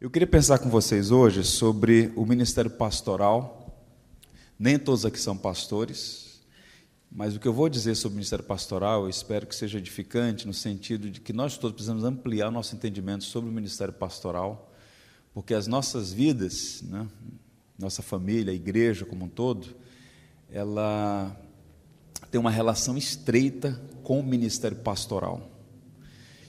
Eu queria pensar com vocês hoje sobre o ministério pastoral. Nem todos aqui são pastores, mas o que eu vou dizer sobre o ministério pastoral, eu espero que seja edificante no sentido de que nós todos precisamos ampliar nosso entendimento sobre o ministério pastoral, porque as nossas vidas, né, nossa família, a igreja como um todo, ela tem uma relação estreita com o ministério pastoral.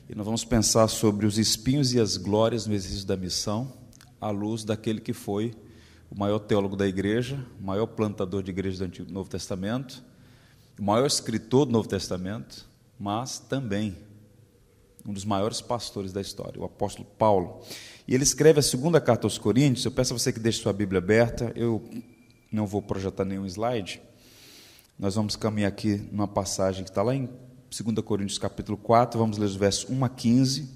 E nós vamos pensar sobre os espinhos e as glórias no exercício da missão, à luz daquele que foi o maior teólogo da igreja, o maior plantador de igreja do Antigo Novo Testamento, o maior escritor do Novo Testamento, mas também um dos maiores pastores da história, o apóstolo Paulo. E ele escreve a segunda carta aos Coríntios. Eu peço a você que deixe sua Bíblia aberta. Eu não vou projetar nenhum slide. Nós vamos caminhar aqui numa passagem que está lá em 2 Coríntios capítulo 4, vamos ler os versos 1 a 15.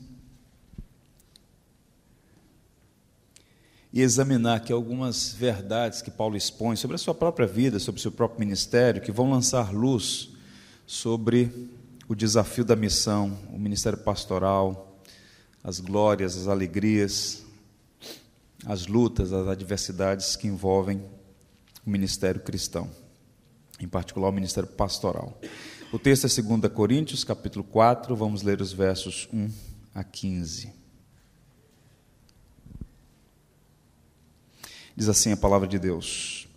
E examinar aqui algumas verdades que Paulo expõe sobre a sua própria vida, sobre o seu próprio ministério, que vão lançar luz sobre o desafio da missão, o ministério pastoral, as glórias, as alegrias, as lutas, as adversidades que envolvem o ministério cristão, em particular o ministério pastoral. O texto é 2 Coríntios, capítulo 4, vamos ler os versos 1 a 15. Diz assim a palavra de Deus: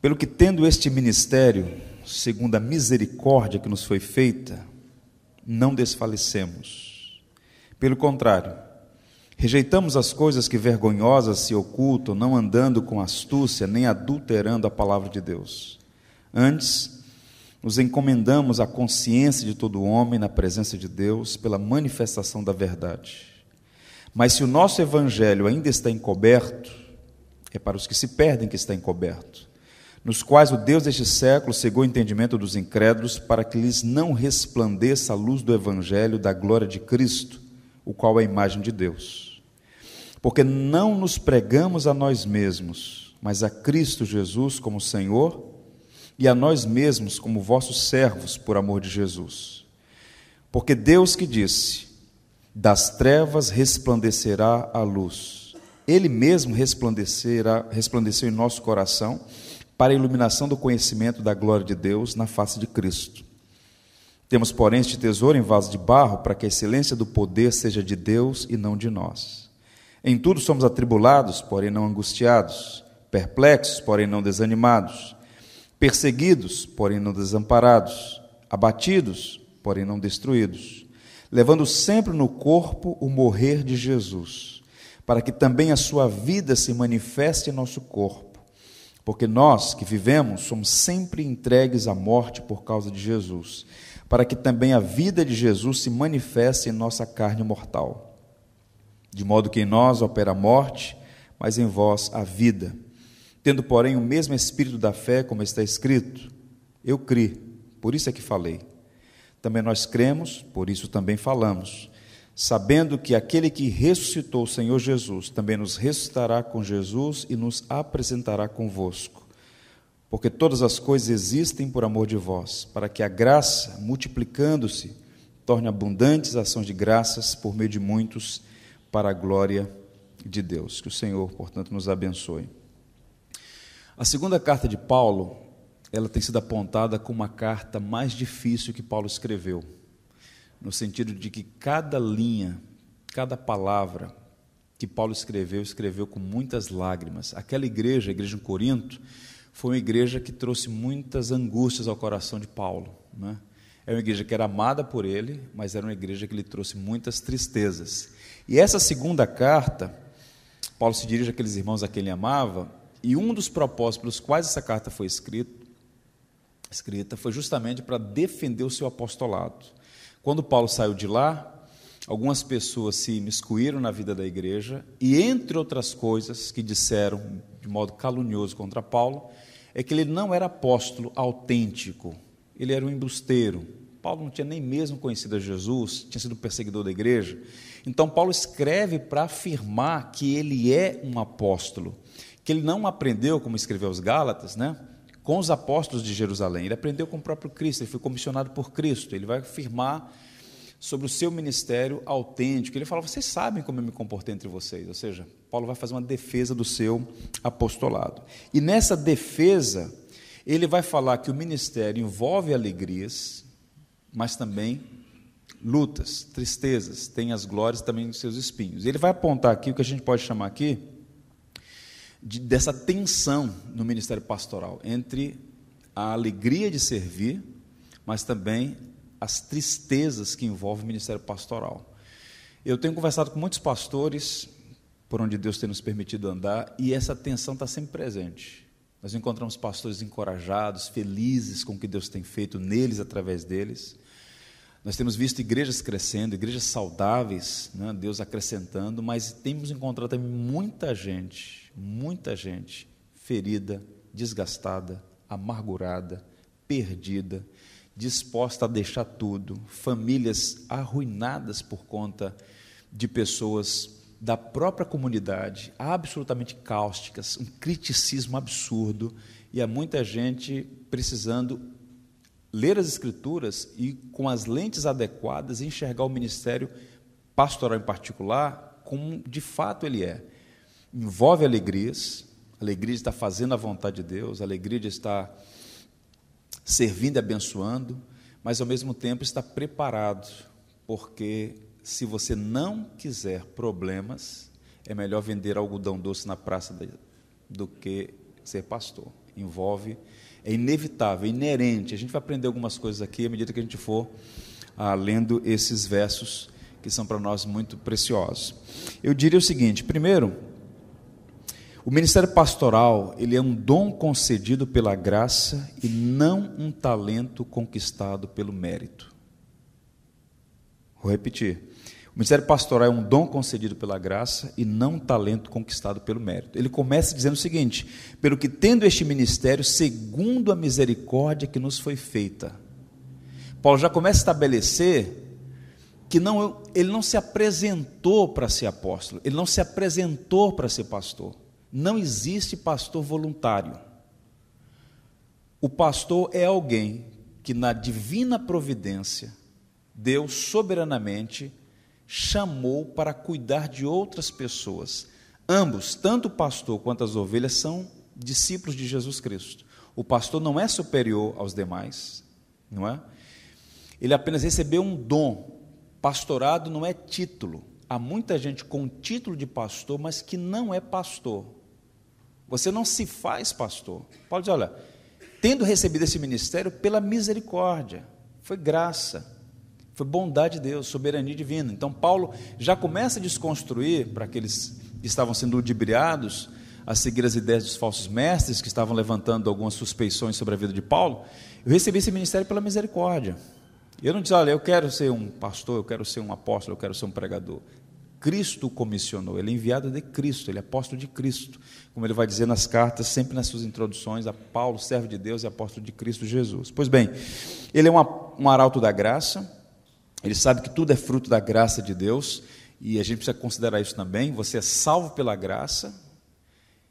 Pelo que tendo este ministério, segundo a misericórdia que nos foi feita, não desfalecemos. Pelo contrário, rejeitamos as coisas que vergonhosas se ocultam, não andando com astúcia, nem adulterando a palavra de Deus. Antes, nos encomendamos à consciência de todo homem na presença de Deus pela manifestação da verdade. Mas se o nosso evangelho ainda está encoberto, é para os que se perdem que está encoberto, nos quais o Deus deste século cegou o entendimento dos incrédulos para que lhes não resplandeça a luz do evangelho da glória de Cristo, o qual é a imagem de Deus. Porque não nos pregamos a nós mesmos, mas a Cristo Jesus como Senhor e a nós mesmos como vossos servos por amor de Jesus. Porque Deus que disse: das trevas resplandecerá a luz. Ele mesmo resplandecerá, resplandeceu em nosso coração para a iluminação do conhecimento da glória de Deus na face de Cristo. Temos, porém, este tesouro em vaso de barro para que a excelência do poder seja de Deus e não de nós. Em tudo somos atribulados, porém não angustiados, perplexos, porém não desanimados. Perseguidos, porém não desamparados, abatidos, porém não destruídos, levando sempre no corpo o morrer de Jesus, para que também a sua vida se manifeste em nosso corpo, porque nós que vivemos somos sempre entregues à morte por causa de Jesus, para que também a vida de Jesus se manifeste em nossa carne mortal. De modo que em nós opera a morte, mas em vós a vida. Tendo, porém, o mesmo espírito da fé, como está escrito, eu criei, por isso é que falei. Também nós cremos, por isso também falamos, sabendo que aquele que ressuscitou o Senhor Jesus também nos ressuscitará com Jesus e nos apresentará convosco. Porque todas as coisas existem por amor de vós, para que a graça, multiplicando-se, torne abundantes ações de graças por meio de muitos, para a glória de Deus. Que o Senhor, portanto, nos abençoe. A segunda carta de Paulo, ela tem sido apontada como a carta mais difícil que Paulo escreveu, no sentido de que cada linha, cada palavra que Paulo escreveu, escreveu com muitas lágrimas. Aquela igreja, a igreja em Corinto, foi uma igreja que trouxe muitas angústias ao coração de Paulo. Né? É uma igreja que era amada por ele, mas era uma igreja que lhe trouxe muitas tristezas. E essa segunda carta, Paulo se dirige àqueles irmãos a quem ele amava, e um dos propósitos pelos quais essa carta foi escrita, escrita foi justamente para defender o seu apostolado. Quando Paulo saiu de lá, algumas pessoas se imiscuíram na vida da igreja e, entre outras coisas que disseram de modo calunioso contra Paulo, é que ele não era apóstolo autêntico, ele era um embusteiro. Paulo não tinha nem mesmo conhecido a Jesus, tinha sido perseguidor da igreja. Então, Paulo escreve para afirmar que ele é um apóstolo que ele não aprendeu, como escreveu os Gálatas, né? com os apóstolos de Jerusalém. Ele aprendeu com o próprio Cristo, ele foi comissionado por Cristo. Ele vai afirmar sobre o seu ministério autêntico. Ele fala: Vocês sabem como eu me comportei entre vocês. Ou seja, Paulo vai fazer uma defesa do seu apostolado. E nessa defesa, ele vai falar que o ministério envolve alegrias, mas também lutas, tristezas, tem as glórias também os seus espinhos. Ele vai apontar aqui o que a gente pode chamar aqui de, dessa tensão no ministério pastoral entre a alegria de servir, mas também as tristezas que envolvem o ministério pastoral. Eu tenho conversado com muitos pastores, por onde Deus tem nos permitido andar, e essa tensão está sempre presente. Nós encontramos pastores encorajados, felizes com o que Deus tem feito neles, através deles. Nós temos visto igrejas crescendo, igrejas saudáveis, né? Deus acrescentando, mas temos encontrado também muita gente muita gente ferida, desgastada, amargurada, perdida, disposta a deixar tudo, famílias arruinadas por conta de pessoas da própria comunidade, absolutamente cáusticas, um criticismo absurdo, e há muita gente precisando ler as Escrituras e, com as lentes adequadas, enxergar o ministério pastoral em particular como de fato ele é. Envolve alegrias, alegria de estar fazendo a vontade de Deus, alegria de estar servindo e abençoando, mas ao mesmo tempo está preparado, porque se você não quiser problemas, é melhor vender algodão doce na praça do que ser pastor. Envolve, é inevitável, é inerente. A gente vai aprender algumas coisas aqui à medida que a gente for ah, lendo esses versos que são para nós muito preciosos. Eu diria o seguinte: primeiro, o ministério pastoral, ele é um dom concedido pela graça e não um talento conquistado pelo mérito. Vou repetir. O ministério pastoral é um dom concedido pela graça e não um talento conquistado pelo mérito. Ele começa dizendo o seguinte: pelo que tendo este ministério segundo a misericórdia que nos foi feita. Paulo já começa a estabelecer que não, ele não se apresentou para ser apóstolo, ele não se apresentou para ser pastor. Não existe pastor voluntário. O pastor é alguém que, na divina providência, Deus soberanamente chamou para cuidar de outras pessoas. Ambos, tanto o pastor quanto as ovelhas, são discípulos de Jesus Cristo. O pastor não é superior aos demais, não é? Ele apenas recebeu um dom. Pastorado não é título. Há muita gente com título de pastor, mas que não é pastor. Você não se faz pastor. Paulo diz: olha, tendo recebido esse ministério pela misericórdia, foi graça, foi bondade de Deus, soberania divina. Então, Paulo já começa a desconstruir para aqueles que estavam sendo ludibriados a seguir as ideias dos falsos mestres que estavam levantando algumas suspeições sobre a vida de Paulo. Eu recebi esse ministério pela misericórdia. Eu não disse, olha, eu quero ser um pastor, eu quero ser um apóstolo, eu quero ser um pregador. Cristo comissionou, ele é enviado de Cristo, ele é apóstolo de Cristo, como ele vai dizer nas cartas, sempre nas suas introduções, a Paulo, servo de Deus e apóstolo de Cristo Jesus. Pois bem, ele é um arauto da graça, ele sabe que tudo é fruto da graça de Deus, e a gente precisa considerar isso também. Você é salvo pela graça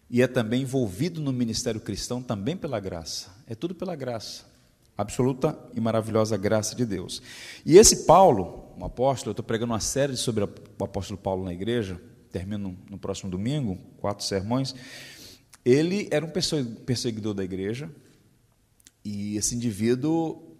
e é também envolvido no ministério cristão também pela graça. É tudo pela graça absoluta e maravilhosa graça de Deus. E esse Paulo, um apóstolo, eu estou pregando uma série sobre o apóstolo Paulo na igreja, termino no próximo domingo, quatro sermões. Ele era um perseguidor da igreja, e esse indivíduo,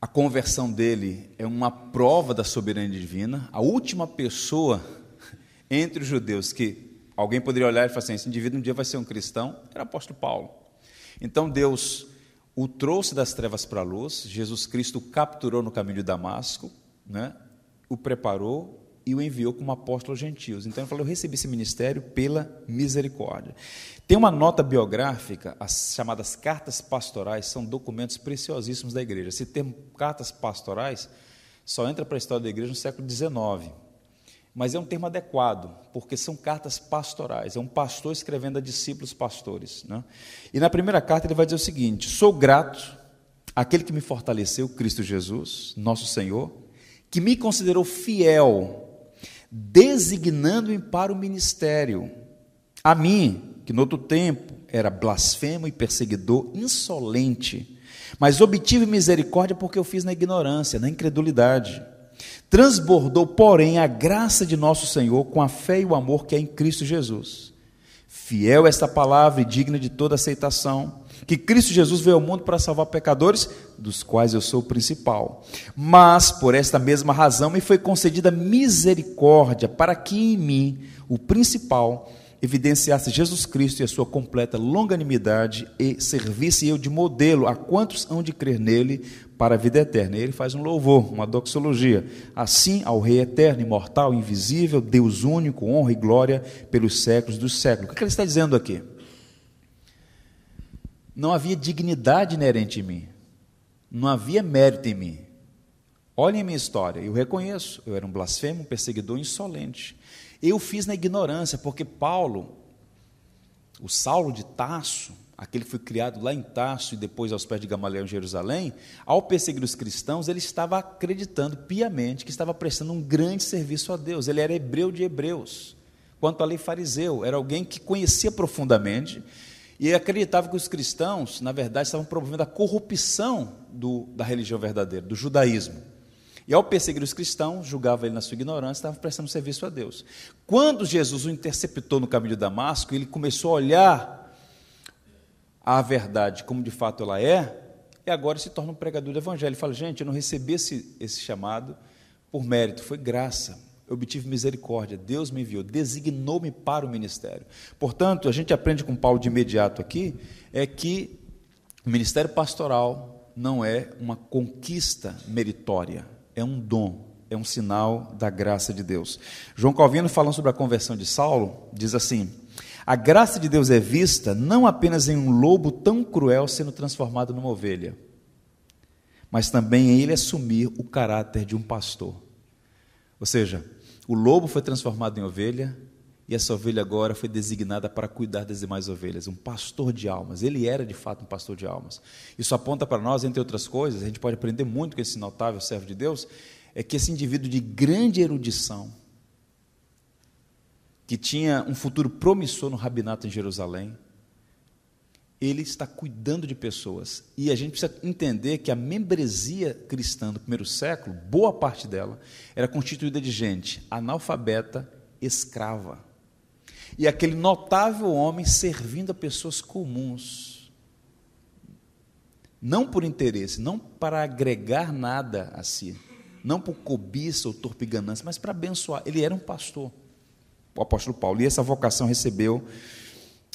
a conversão dele é uma prova da soberania divina. A última pessoa entre os judeus que alguém poderia olhar e falar assim: esse indivíduo um dia vai ser um cristão, era o apóstolo Paulo. Então Deus o trouxe das trevas para a luz, Jesus Cristo o capturou no caminho de Damasco, né? o preparou e o enviou como apóstolo aos gentios. Então ele falou: Eu recebi esse ministério pela misericórdia. Tem uma nota biográfica, as chamadas cartas pastorais, são documentos preciosíssimos da igreja. Se tem cartas pastorais, só entra para a história da igreja no século XIX mas é um termo adequado, porque são cartas pastorais, é um pastor escrevendo a discípulos pastores. Né? E na primeira carta ele vai dizer o seguinte: Sou grato àquele que me fortaleceu, Cristo Jesus, nosso Senhor, que me considerou fiel, designando-me para o ministério, A mim, que no outro tempo era blasfemo e perseguidor insolente, mas obtive misericórdia porque eu fiz na ignorância, na incredulidade. Transbordou, porém, a graça de nosso Senhor com a fé e o amor que é em Cristo Jesus. Fiel esta palavra e digna de toda aceitação, que Cristo Jesus veio ao mundo para salvar pecadores, dos quais eu sou o principal. Mas, por esta mesma razão, me foi concedida misericórdia, para que em mim, o principal, evidenciasse Jesus Cristo e a sua completa longanimidade e servisse eu de modelo a quantos hão de crer nele para a vida eterna. E ele faz um louvor, uma doxologia. Assim, ao Rei eterno, imortal, invisível, Deus único, honra e glória pelos séculos dos séculos. O que ele está dizendo aqui? Não havia dignidade inerente em mim. Não havia mérito em mim. Olhem a minha história, eu reconheço, eu era um blasfemo, um perseguidor insolente. Eu fiz na ignorância, porque Paulo, o Saulo de Tarso, aquele que foi criado lá em Tarso e depois aos pés de Gamaliel em Jerusalém, ao perseguir os cristãos, ele estava acreditando piamente que estava prestando um grande serviço a Deus. Ele era hebreu de hebreus. Quanto à lei fariseu, era alguém que conhecia profundamente e acreditava que os cristãos, na verdade, estavam promovendo a corrupção do, da religião verdadeira, do judaísmo. E ao perseguir os cristãos, julgava ele na sua ignorância, estava prestando serviço a Deus. Quando Jesus o interceptou no caminho de Damasco, ele começou a olhar a verdade como de fato ela é, e agora se torna um pregador do evangelho. Ele fala: gente, eu não recebi esse, esse chamado por mérito, foi graça. Eu obtive misericórdia, Deus me enviou, designou-me para o ministério. Portanto, a gente aprende com Paulo de imediato aqui é que o ministério pastoral não é uma conquista meritória, é um dom, é um sinal da graça de Deus. João Calvino, falando sobre a conversão de Saulo, diz assim: A graça de Deus é vista não apenas em um lobo tão cruel sendo transformado numa ovelha, mas também em ele assumir o caráter de um pastor. Ou seja, o lobo foi transformado em ovelha, e essa ovelha agora foi designada para cuidar das demais ovelhas, um pastor de almas. Ele era de fato um pastor de almas. Isso aponta para nós, entre outras coisas, a gente pode aprender muito com esse notável servo de Deus, é que esse indivíduo de grande erudição, que tinha um futuro promissor no rabinato em Jerusalém, ele está cuidando de pessoas. E a gente precisa entender que a membresia cristã do primeiro século, boa parte dela, era constituída de gente analfabeta, escrava e aquele notável homem servindo a pessoas comuns. Não por interesse, não para agregar nada a si, não por cobiça ou torpe ganância, mas para abençoar. Ele era um pastor, o apóstolo Paulo, e essa vocação recebeu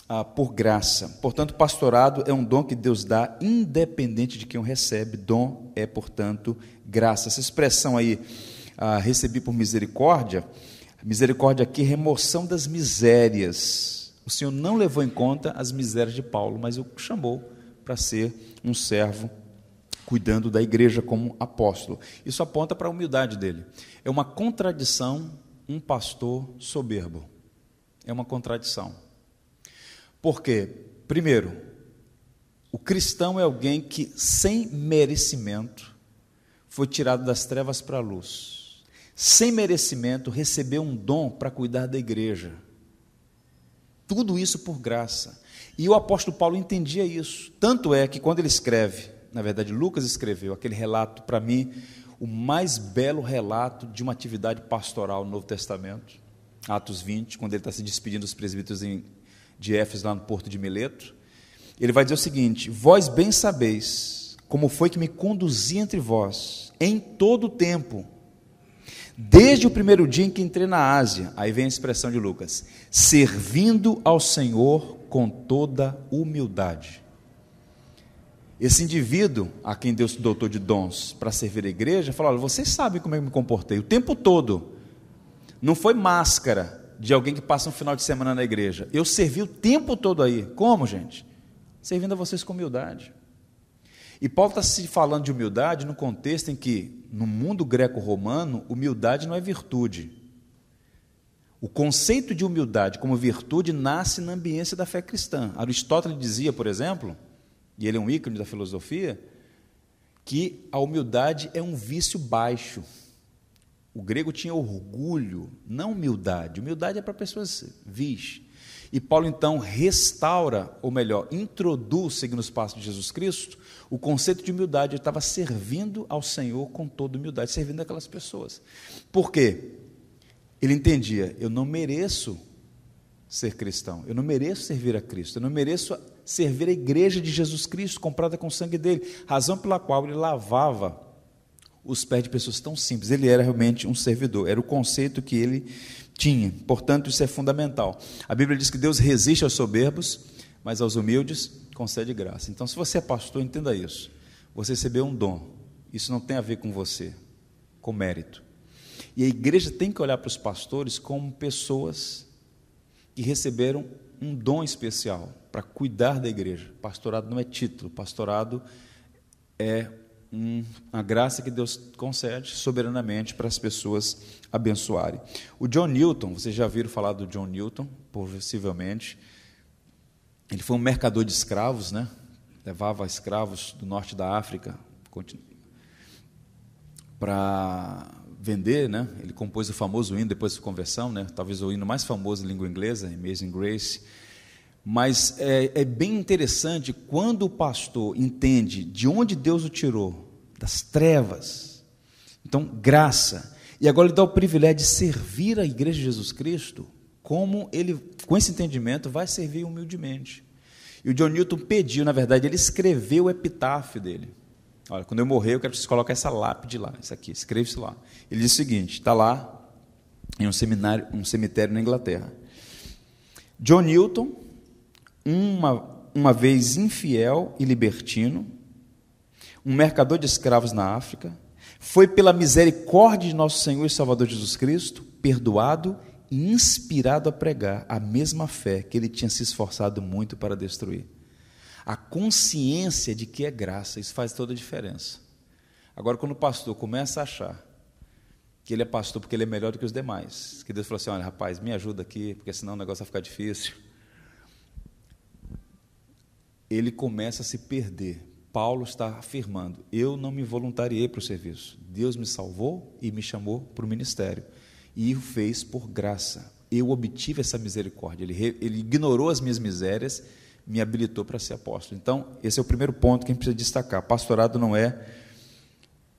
ah, por graça. Portanto, pastorado é um dom que Deus dá, independente de quem o recebe. Dom é, portanto, graça. Essa expressão aí, ah, recebi por misericórdia, Misericórdia aqui, remoção das misérias. O Senhor não levou em conta as misérias de Paulo, mas o chamou para ser um servo cuidando da igreja como apóstolo. Isso aponta para a humildade dele. É uma contradição um pastor soberbo. É uma contradição. Por quê? Primeiro, o cristão é alguém que, sem merecimento, foi tirado das trevas para a luz sem merecimento, recebeu um dom para cuidar da igreja. Tudo isso por graça. E o apóstolo Paulo entendia isso. Tanto é que quando ele escreve, na verdade, Lucas escreveu aquele relato, para mim, o mais belo relato de uma atividade pastoral no Novo Testamento, Atos 20, quando ele está se despedindo dos presbíteros de Éfeso, lá no porto de Mileto. Ele vai dizer o seguinte: Vós bem sabeis como foi que me conduzi entre vós, em todo o tempo, Desde o primeiro dia em que entrei na Ásia, aí vem a expressão de Lucas, servindo ao Senhor com toda humildade. Esse indivíduo, a quem Deus dotou de dons para servir a igreja, falou: olha, vocês sabem como eu me comportei o tempo todo. Não foi máscara de alguém que passa um final de semana na igreja. Eu servi o tempo todo aí. Como, gente? Servindo a vocês com humildade. E Paulo está se falando de humildade no contexto em que, no mundo greco-romano, humildade não é virtude. O conceito de humildade como virtude nasce na ambiência da fé cristã. Aristóteles dizia, por exemplo, e ele é um ícone da filosofia, que a humildade é um vício baixo. O grego tinha orgulho, não humildade. Humildade é para pessoas vis. E Paulo então restaura, ou melhor, introduz, seguindo os passos de Jesus Cristo, o conceito de humildade. Ele estava servindo ao Senhor com toda humildade, servindo aquelas pessoas. Por quê? Ele entendia, eu não mereço ser cristão, eu não mereço servir a Cristo, eu não mereço servir a igreja de Jesus Cristo, comprada com o sangue dele, razão pela qual ele lavava os pés de pessoas tão simples. Ele era realmente um servidor, era o conceito que ele tinha. Portanto, isso é fundamental. A Bíblia diz que Deus resiste aos soberbos, mas aos humildes concede graça. Então, se você é pastor, entenda isso. Você recebeu um dom. Isso não tem a ver com você, com mérito. E a igreja tem que olhar para os pastores como pessoas que receberam um dom especial para cuidar da igreja. Pastorado não é título, pastorado é uma graça que Deus concede soberanamente para as pessoas abençoarem. O John Newton, vocês já viram falar do John Newton, possivelmente. Ele foi um mercador de escravos, né? Levava escravos do norte da África para vender, né? Ele compôs o famoso hino depois da conversão, né? Talvez o hino mais famoso em língua inglesa, Amazing Grace. Mas é, é, bem interessante quando o pastor entende de onde Deus o tirou, das trevas. Então, graça. E agora ele dá o privilégio de servir a igreja de Jesus Cristo, como ele, com esse entendimento, vai servir humildemente. E o John Newton pediu, na verdade, ele escreveu o epitáfio dele. Olha, quando eu morrer, eu quero que vocês coloquem essa lápide lá, isso aqui, escreve isso lá. Ele diz o seguinte: está lá em um seminário, um cemitério na Inglaterra. John Newton, uma, uma vez infiel e libertino, um mercador de escravos na África, foi pela misericórdia de nosso Senhor e Salvador Jesus Cristo perdoado e inspirado a pregar a mesma fé que ele tinha se esforçado muito para destruir. A consciência de que é graça, isso faz toda a diferença. Agora, quando o pastor começa a achar que ele é pastor porque ele é melhor do que os demais, que Deus falou assim: olha, rapaz, me ajuda aqui, porque senão o negócio vai ficar difícil ele começa a se perder. Paulo está afirmando: eu não me voluntariei para o serviço. Deus me salvou e me chamou para o ministério. E o fez por graça. Eu obtive essa misericórdia. Ele, ele ignorou as minhas misérias, me habilitou para ser apóstolo. Então, esse é o primeiro ponto que a gente precisa destacar. Pastorado não é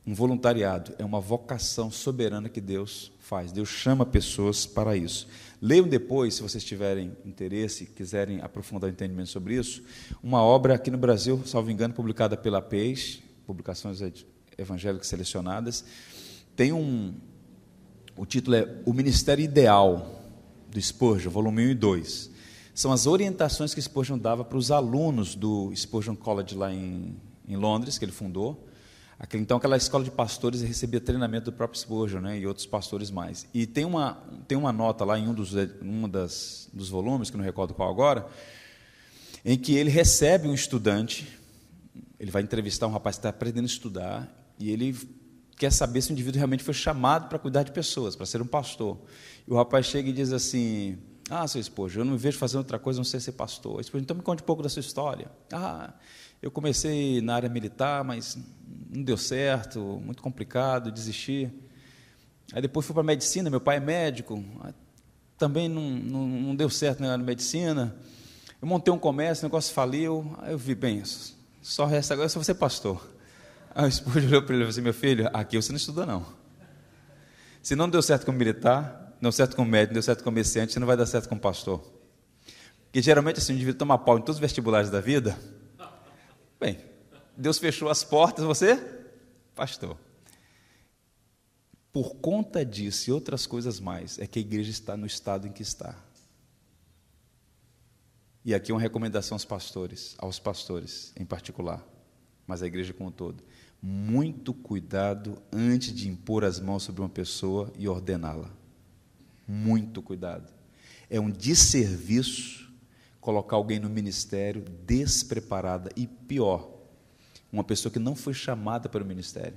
um voluntariado, é uma vocação soberana que Deus faz. Deus chama pessoas para isso. Leiam depois, se vocês tiverem interesse, quiserem aprofundar o entendimento sobre isso, uma obra aqui no Brasil, salvo engano, publicada pela Peixe, publicações evangélicas selecionadas. Tem um. O título é O Ministério Ideal do Spurgeon, volume 1 e 2. São as orientações que Spurgeon dava para os alunos do Spurgeon College lá em, em Londres, que ele fundou então, aquela escola de pastores recebia treinamento do próprio Spurgeon né, e outros pastores mais. E tem uma, tem uma nota lá em um, dos, um das, dos volumes, que não recordo qual agora, em que ele recebe um estudante, ele vai entrevistar um rapaz que está aprendendo a estudar, e ele quer saber se o indivíduo realmente foi chamado para cuidar de pessoas, para ser um pastor. E o rapaz chega e diz assim: Ah, seu esposo, eu não me vejo fazendo outra coisa, não sei ser pastor. Esposo, então me conte um pouco da sua história. Ah, eu comecei na área militar, mas não deu certo, muito complicado, desisti. Aí depois fui para a medicina, meu pai é médico, também não, não, não deu certo na medicina. Eu montei um comércio, o negócio faliu, aí eu vi, bem, só resta agora, só você pastor. Aí o esposo olhou para ele e falou assim, meu filho, aqui você não estuda não. Se não deu certo como militar, não deu certo como médico, não deu certo como comerciante, você não vai dar certo como pastor. Porque geralmente assim, o indivíduo toma pau em todos os vestibulares da vida, Bem, Deus fechou as portas, você, pastor. Por conta disso e outras coisas mais, é que a igreja está no estado em que está. E aqui uma recomendação aos pastores, aos pastores em particular, mas a igreja como um todo. Muito cuidado antes de impor as mãos sobre uma pessoa e ordená-la. Muito cuidado. É um desserviço colocar alguém no ministério despreparada e pior, uma pessoa que não foi chamada para o ministério.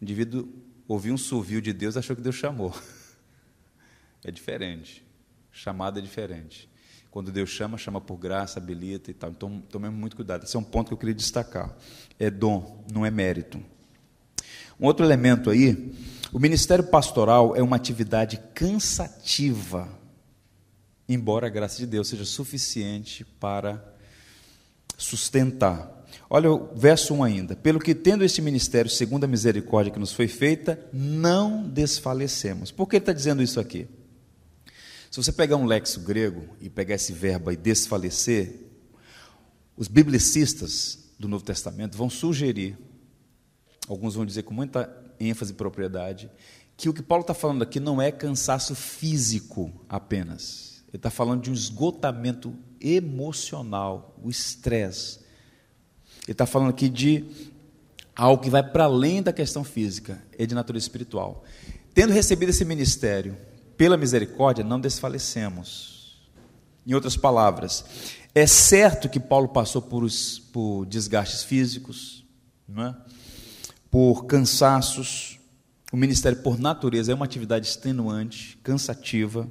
O indivíduo ouviu um sovio de Deus, achou que Deus chamou. É diferente. Chamada é diferente. Quando Deus chama, chama por graça, habilita e tal. Então, tomemos muito cuidado. Esse é um ponto que eu queria destacar. É dom, não é mérito. Um outro elemento aí, o ministério pastoral é uma atividade cansativa embora a graça de Deus seja suficiente para sustentar. Olha o verso 1 ainda. Pelo que tendo este ministério, segundo a misericórdia que nos foi feita, não desfalecemos. Por que ele está dizendo isso aqui? Se você pegar um lexo grego e pegar esse verbo aí, desfalecer, os biblicistas do Novo Testamento vão sugerir, alguns vão dizer com muita ênfase e propriedade, que o que Paulo está falando aqui não é cansaço físico apenas. Ele está falando de um esgotamento emocional, o estresse. Ele está falando aqui de algo que vai para além da questão física, é de natureza espiritual. Tendo recebido esse ministério, pela misericórdia, não desfalecemos. Em outras palavras, é certo que Paulo passou por, os, por desgastes físicos, é? por cansaços. O ministério, por natureza, é uma atividade extenuante, cansativa.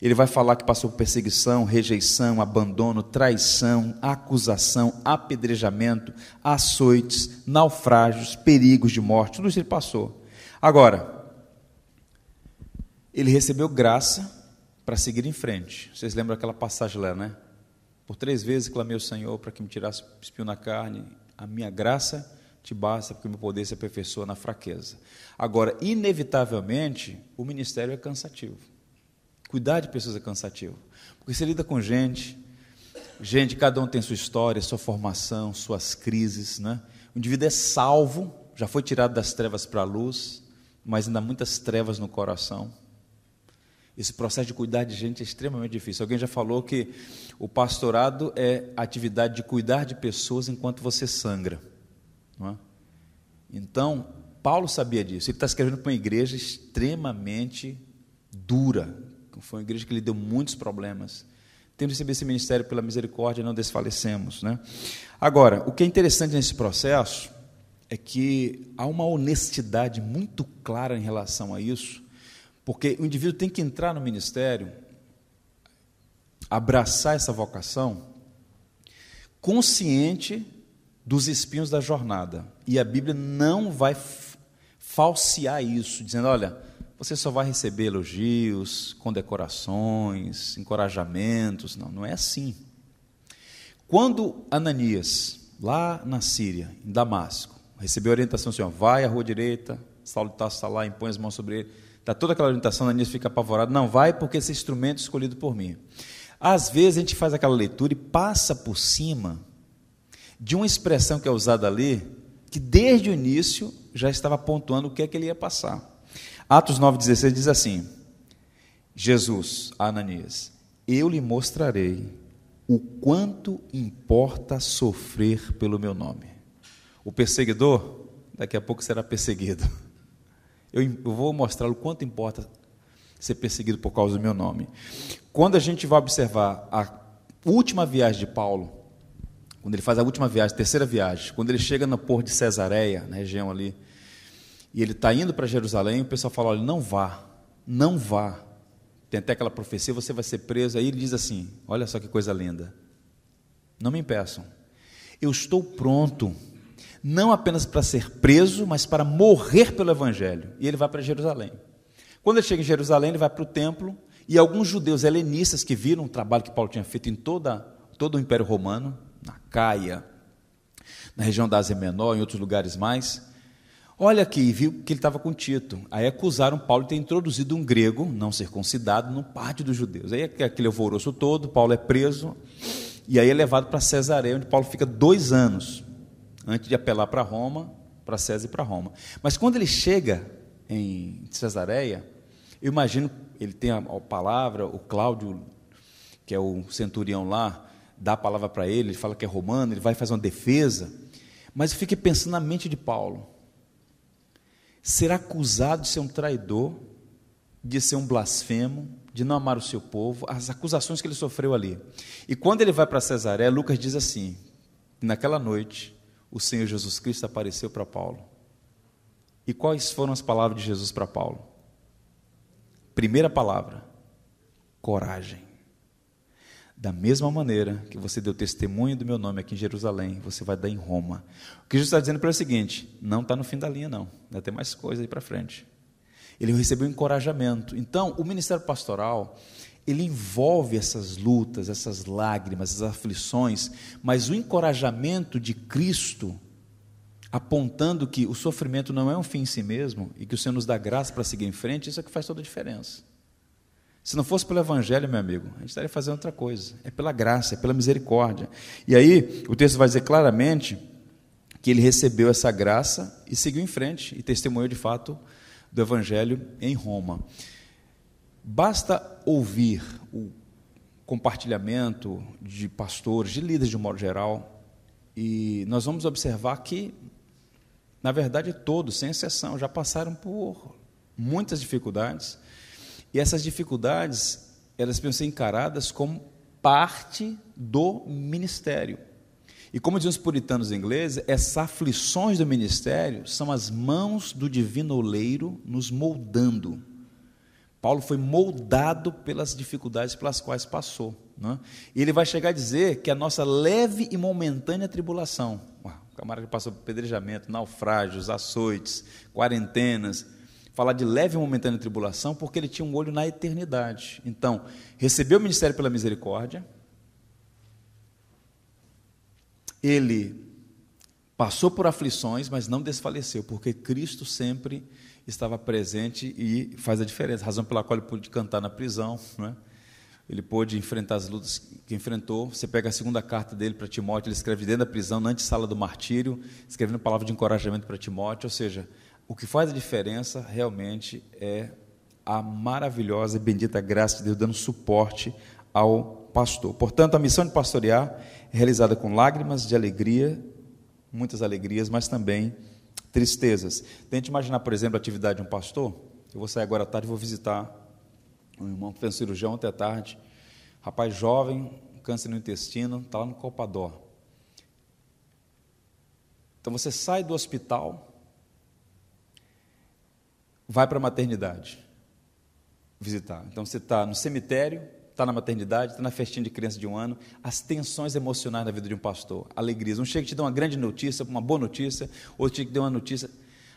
Ele vai falar que passou por perseguição, rejeição, abandono, traição, acusação, apedrejamento, açoites, naufrágios, perigos de morte, tudo isso ele passou. Agora, ele recebeu graça para seguir em frente. Vocês lembram aquela passagem lá, né? Por três vezes clamei ao Senhor para que me tirasse espinho na carne. A minha graça te basta, porque o meu poder se aperfeiçoa na fraqueza. Agora, inevitavelmente, o ministério é cansativo. Cuidar de pessoas é cansativo. Porque você lida com gente, gente, cada um tem sua história, sua formação, suas crises, né? O indivíduo é salvo, já foi tirado das trevas para a luz, mas ainda há muitas trevas no coração. Esse processo de cuidar de gente é extremamente difícil. Alguém já falou que o pastorado é a atividade de cuidar de pessoas enquanto você sangra. É? Então, Paulo sabia disso. Ele está escrevendo para uma igreja extremamente dura. Foi uma igreja que lhe deu muitos problemas. Tendo recebido esse ministério pela misericórdia, não desfalecemos. Né? Agora, o que é interessante nesse processo é que há uma honestidade muito clara em relação a isso porque o indivíduo tem que entrar no ministério, abraçar essa vocação, consciente dos espinhos da jornada. E a Bíblia não vai falsear isso, dizendo: olha, você só vai receber elogios, condecorações, encorajamentos. Não, não é assim. Quando Ananias, lá na Síria, em Damasco, recebeu a orientação assim: ó, vai à rua direita, Saulo está lá, impõe as mãos sobre ele Está toda aquela orientação, Ananias fica apavorado. Não, vai porque esse instrumento é escolhido por mim. Às vezes a gente faz aquela leitura e passa por cima de uma expressão que é usada ali, que desde o início já estava pontuando o que é que ele ia passar. Atos 9,16 diz assim: Jesus, a Ananias, eu lhe mostrarei o quanto importa sofrer pelo meu nome. O perseguidor, daqui a pouco será perseguido. Eu, vou mostrar o quanto importa ser perseguido por causa do meu nome. Quando a gente vai observar a última viagem de Paulo, quando ele faz a última viagem, terceira viagem, quando ele chega no porto de Cesareia, na região ali, e ele está indo para Jerusalém, o pessoal fala: olha, não vá, não vá. Tem até aquela profecia: você vai ser preso. Aí ele diz assim: olha só que coisa linda, não me impeçam, eu estou pronto não apenas para ser preso, mas para morrer pelo Evangelho. E ele vai para Jerusalém. Quando ele chega em Jerusalém, ele vai para o templo, e alguns judeus helenistas que viram o trabalho que Paulo tinha feito em toda, todo o Império Romano, na Caia, na região da Ásia Menor, em outros lugares mais, olha aqui, viu que ele estava com Tito. Aí acusaram Paulo de ter introduzido um grego não circuncidado no pátio dos judeus. Aí aquele alvoroço todo, Paulo é preso, e aí é levado para Cesareia, onde Paulo fica dois anos antes de apelar para Roma, para César e para Roma. Mas quando ele chega em Cesareia, eu imagino, ele tem a, a palavra, o Cláudio, que é o centurião lá, dá a palavra para ele, ele fala que é romano, ele vai fazer uma defesa. Mas eu fiquei pensando na mente de Paulo. Ser acusado de ser um traidor, de ser um blasfemo, de não amar o seu povo, as acusações que ele sofreu ali. E quando ele vai para Cesareia, Lucas diz assim: naquela noite, o Senhor Jesus Cristo apareceu para Paulo. E quais foram as palavras de Jesus para Paulo? Primeira palavra: coragem. Da mesma maneira que você deu testemunho do meu nome aqui em Jerusalém, você vai dar em Roma. O que Jesus está dizendo para é o seguinte: não está no fim da linha, não. Vai ter mais coisa aí para frente. Ele recebeu encorajamento. Então, o ministério pastoral, ele envolve essas lutas, essas lágrimas, essas aflições, mas o encorajamento de Cristo, apontando que o sofrimento não é um fim em si mesmo e que o Senhor nos dá graça para seguir em frente, isso é que faz toda a diferença. Se não fosse pelo Evangelho, meu amigo, a gente estaria fazendo outra coisa. É pela graça, é pela misericórdia. E aí, o texto vai dizer claramente que ele recebeu essa graça e seguiu em frente e testemunhou de fato do Evangelho em Roma. Basta ouvir o compartilhamento de pastores, de líderes de um modo geral, e nós vamos observar que, na verdade, todos, sem exceção, já passaram por muitas dificuldades, e essas dificuldades, elas precisam ser encaradas como parte do ministério. E como dizem os puritanos ingleses, essas aflições do ministério são as mãos do divino oleiro nos moldando. Paulo foi moldado pelas dificuldades pelas quais passou. Né? E ele vai chegar a dizer que a nossa leve e momentânea tribulação, o camarada que passou por pedrejamento, naufrágios, açoites, quarentenas, falar de leve e momentânea tribulação porque ele tinha um olho na eternidade. Então, recebeu o ministério pela misericórdia, ele passou por aflições, mas não desfaleceu, porque Cristo sempre estava presente e faz a diferença. Razão pela qual ele pôde cantar na prisão, né? ele pôde enfrentar as lutas que enfrentou. Você pega a segunda carta dele para Timóteo, ele escreve dentro da prisão, na antessala do martírio, escrevendo palavra de encorajamento para Timóteo. Ou seja, o que faz a diferença realmente é a maravilhosa e bendita graça de Deus dando suporte ao pastor. Portanto, a missão de pastorear é realizada com lágrimas de alegria, muitas alegrias, mas também tristezas. Tente imaginar, por exemplo, a atividade de um pastor. Eu vou sair agora à tarde e vou visitar um irmão que fez um cirurgião ontem à tarde. Rapaz jovem, câncer no intestino, está lá no Copador. Então você sai do hospital, vai para a maternidade visitar. Então você está no cemitério, está na maternidade, está na festinha de criança de um ano, as tensões emocionais na vida de um pastor, alegrias. Um chega que te dá uma grande notícia, uma boa notícia, outro chega que dá uma notícia.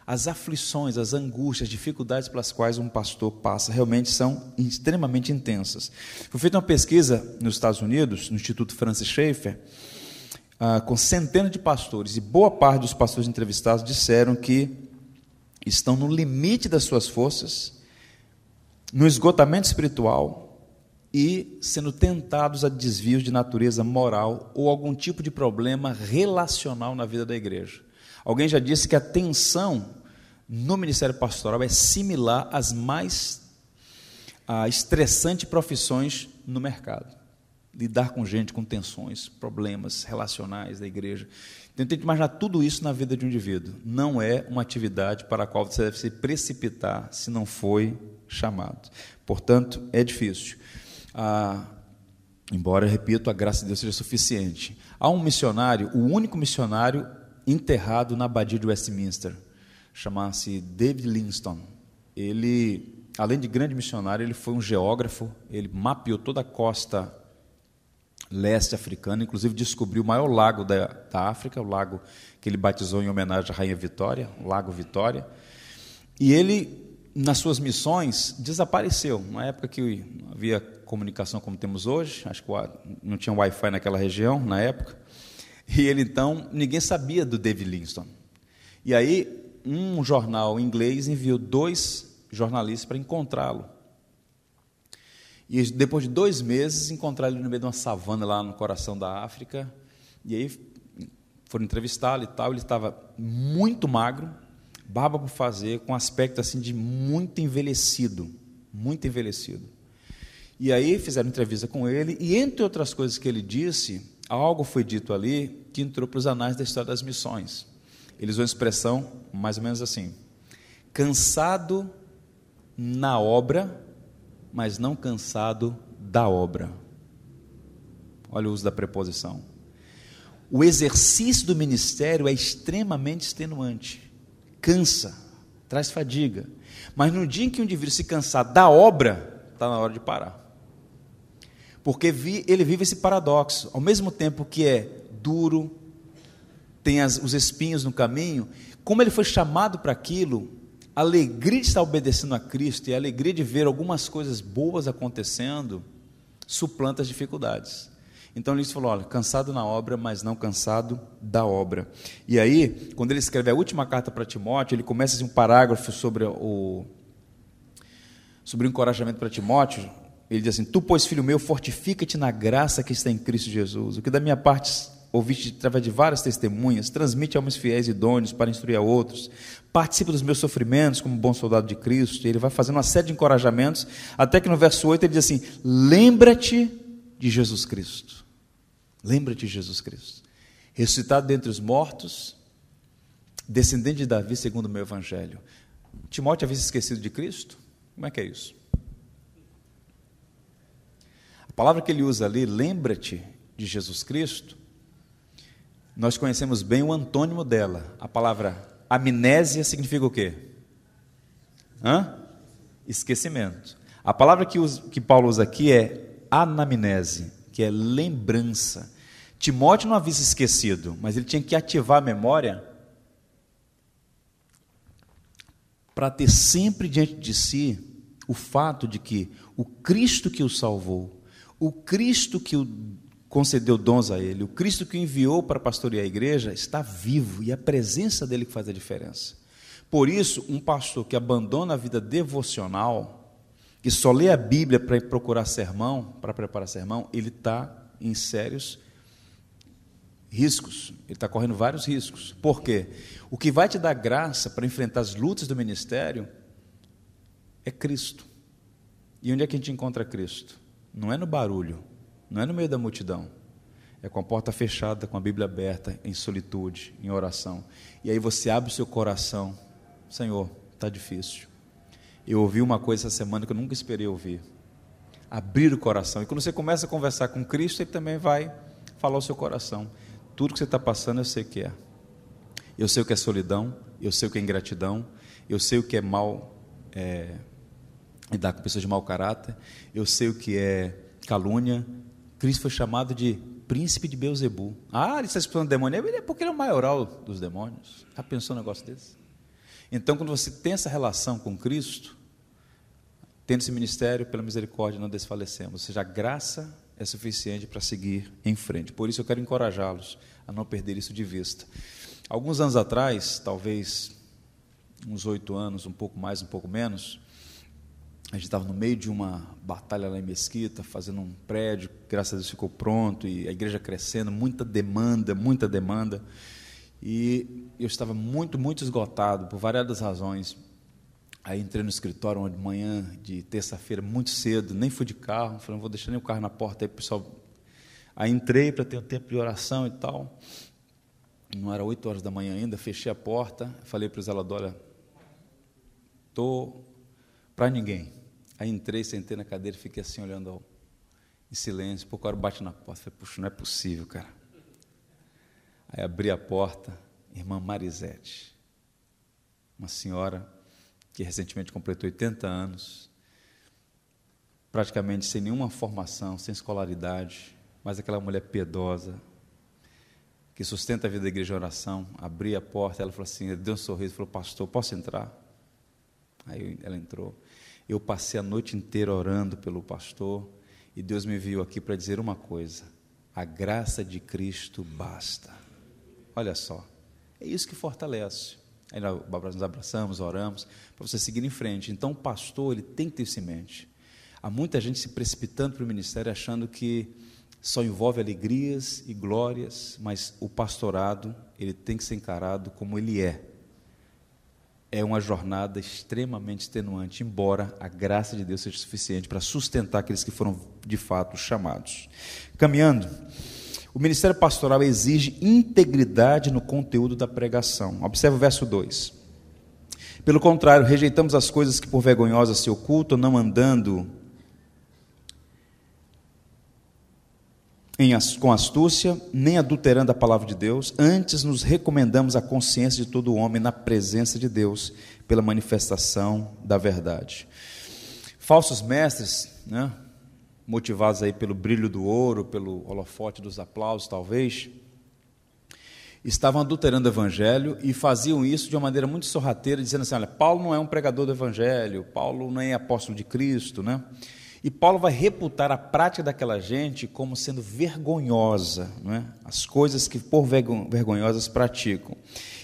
As aflições, as angústias, as dificuldades pelas quais um pastor passa realmente são extremamente intensas. Foi feita uma pesquisa nos Estados Unidos, no Instituto Francis Schaeffer, ah, com centenas de pastores, e boa parte dos pastores entrevistados disseram que estão no limite das suas forças, no esgotamento espiritual, e sendo tentados a desvios de natureza moral ou algum tipo de problema relacional na vida da igreja. Alguém já disse que a tensão no ministério pastoral é similar às mais ah, estressantes profissões no mercado. Lidar com gente com tensões, problemas relacionais da igreja. Que imaginar tudo isso na vida de um indivíduo. Não é uma atividade para a qual você deve se precipitar se não foi chamado. Portanto, é difícil. Ah, embora, repito, a graça de Deus seja suficiente. Há um missionário, o único missionário enterrado na abadia de Westminster, chama-se David Livingstone. Ele, além de grande missionário, ele foi um geógrafo, ele mapeou toda a costa leste africana, inclusive descobriu o maior lago da, da África, o lago que ele batizou em homenagem à Rainha Vitória, o Lago Vitória. E ele nas suas missões, desapareceu. Na época que havia comunicação como temos hoje, acho que não tinha Wi-Fi naquela região, na época, e ele então, ninguém sabia do David Livingstone. E aí, um jornal inglês enviou dois jornalistas para encontrá-lo. E depois de dois meses, encontraram ele no meio de uma savana lá no coração da África. E aí foram entrevistá-lo e tal. Ele estava muito magro, barba por fazer, com aspecto assim de muito envelhecido, muito envelhecido. E aí fizeram entrevista com ele, e entre outras coisas que ele disse, algo foi dito ali que entrou para os anais da história das missões. Eles usam a expressão mais ou menos assim: cansado na obra, mas não cansado da obra. Olha o uso da preposição. O exercício do ministério é extremamente extenuante cansa, traz fadiga. Mas no dia em que um indivíduo se cansar da obra, está na hora de parar. Porque ele vive esse paradoxo. Ao mesmo tempo que é duro, tem as, os espinhos no caminho, como ele foi chamado para aquilo, a alegria de estar obedecendo a Cristo e a alegria de ver algumas coisas boas acontecendo, suplanta as dificuldades. Então ele falou: olha, cansado na obra, mas não cansado da obra. E aí, quando ele escreve a última carta para Timóteo, ele começa assim, um parágrafo sobre o, sobre o encorajamento para Timóteo. Ele diz assim: Tu, pois, filho meu, fortifica-te na graça que está em Cristo Jesus. O que da minha parte ouviste através de várias testemunhas, transmite a homens fiéis e idôneos para instruir a outros, participa dos meus sofrimentos como bom soldado de Cristo, ele vai fazendo uma série de encorajamentos, até que no verso 8 ele diz assim: lembra-te de Jesus Cristo. Lembra-te de Jesus Cristo. Ressuscitado dentre os mortos, descendente de Davi, segundo o meu evangelho. Timóteo havia se esquecido de Cristo? Como é que é isso? A palavra que ele usa ali, lembra-te de Jesus Cristo, nós conhecemos bem o antônimo dela. A palavra amnésia significa o quê? Hã? Esquecimento. A palavra que, que Paulo usa aqui é anamnese, que é lembrança. Timóteo não havia se esquecido, mas ele tinha que ativar a memória para ter sempre diante de si o fato de que o Cristo que o salvou, o Cristo que o concedeu dons a ele, o Cristo que o enviou para pastorear a igreja está vivo e é a presença dele que faz a diferença. Por isso, um pastor que abandona a vida devocional, que só lê a Bíblia para procurar sermão, para preparar sermão, ele está em sérios riscos. Ele está correndo vários riscos. Por quê? O que vai te dar graça para enfrentar as lutas do ministério é Cristo. E onde é que a gente encontra Cristo? Não é no barulho, não é no meio da multidão. É com a porta fechada, com a Bíblia aberta, em solitude, em oração. E aí você abre o seu coração. Senhor, está difícil. Eu ouvi uma coisa essa semana que eu nunca esperei ouvir. Abrir o coração. E quando você começa a conversar com Cristo, Ele também vai falar o seu coração. Tudo que você está passando, eu sei o que é. Eu sei o que é solidão, eu sei o que é ingratidão, eu sei o que é mal, é, lidar com pessoas de mau caráter, eu sei o que é calúnia, Cristo foi chamado de príncipe de Beuzebu. Ah, ele está expulsando demônio. É porque ele é o maioral dos demônios. Já pensou um negócio desse? Então, quando você tem essa relação com Cristo, tendo esse ministério, pela misericórdia, não desfalecemos. Ou seja, a graça é suficiente para seguir em frente. Por isso, eu quero encorajá-los a não perder isso de vista. Alguns anos atrás, talvez uns oito anos, um pouco mais, um pouco menos, a gente estava no meio de uma batalha lá em Mesquita, fazendo um prédio, graças a Deus ficou pronto, e a igreja crescendo, muita demanda, muita demanda. E eu estava muito, muito esgotado, por variadas razões. Aí entrei no escritório uma de manhã de terça-feira, muito cedo, nem fui de carro, falei, não vou deixar nem o carro na porta aí, pessoal. Aí entrei para ter um tempo de oração e tal. Não era oito horas da manhã ainda, fechei a porta, falei para o zelador, olha, estou para ninguém Aí entrei, sentei na cadeira e fiquei assim olhando ao, em silêncio. Pouco hora bate na porta. Falei, puxa, não é possível, cara. Aí abri a porta, irmã Marisete, uma senhora que recentemente completou 80 anos, praticamente sem nenhuma formação, sem escolaridade, mas aquela mulher piedosa, que sustenta a vida da igreja de oração, abri a porta, ela falou assim, deu um sorriso, falou, pastor, posso entrar? Aí ela entrou. Eu passei a noite inteira orando pelo pastor e Deus me enviou aqui para dizer uma coisa: a graça de Cristo basta. Olha só, é isso que fortalece. Aí nós abraçamos, oramos, para você seguir em frente. Então, o pastor, ele tem que ter isso em mente. Há muita gente se precipitando para o ministério achando que só envolve alegrias e glórias, mas o pastorado, ele tem que ser encarado como ele é é uma jornada extremamente extenuante, embora a graça de Deus seja suficiente para sustentar aqueles que foram de fato chamados. Caminhando, o ministério pastoral exige integridade no conteúdo da pregação. Observe o verso 2. Pelo contrário, rejeitamos as coisas que por vergonhosas se ocultam, não andando com astúcia, nem adulterando a palavra de Deus, antes nos recomendamos a consciência de todo homem na presença de Deus, pela manifestação da verdade. Falsos mestres, né, motivados aí pelo brilho do ouro, pelo holofote dos aplausos, talvez, estavam adulterando o evangelho e faziam isso de uma maneira muito sorrateira, dizendo assim: olha, Paulo não é um pregador do evangelho, Paulo não é apóstolo de Cristo, né? E Paulo vai reputar a prática daquela gente como sendo vergonhosa, é? as coisas que por vergonhosas praticam.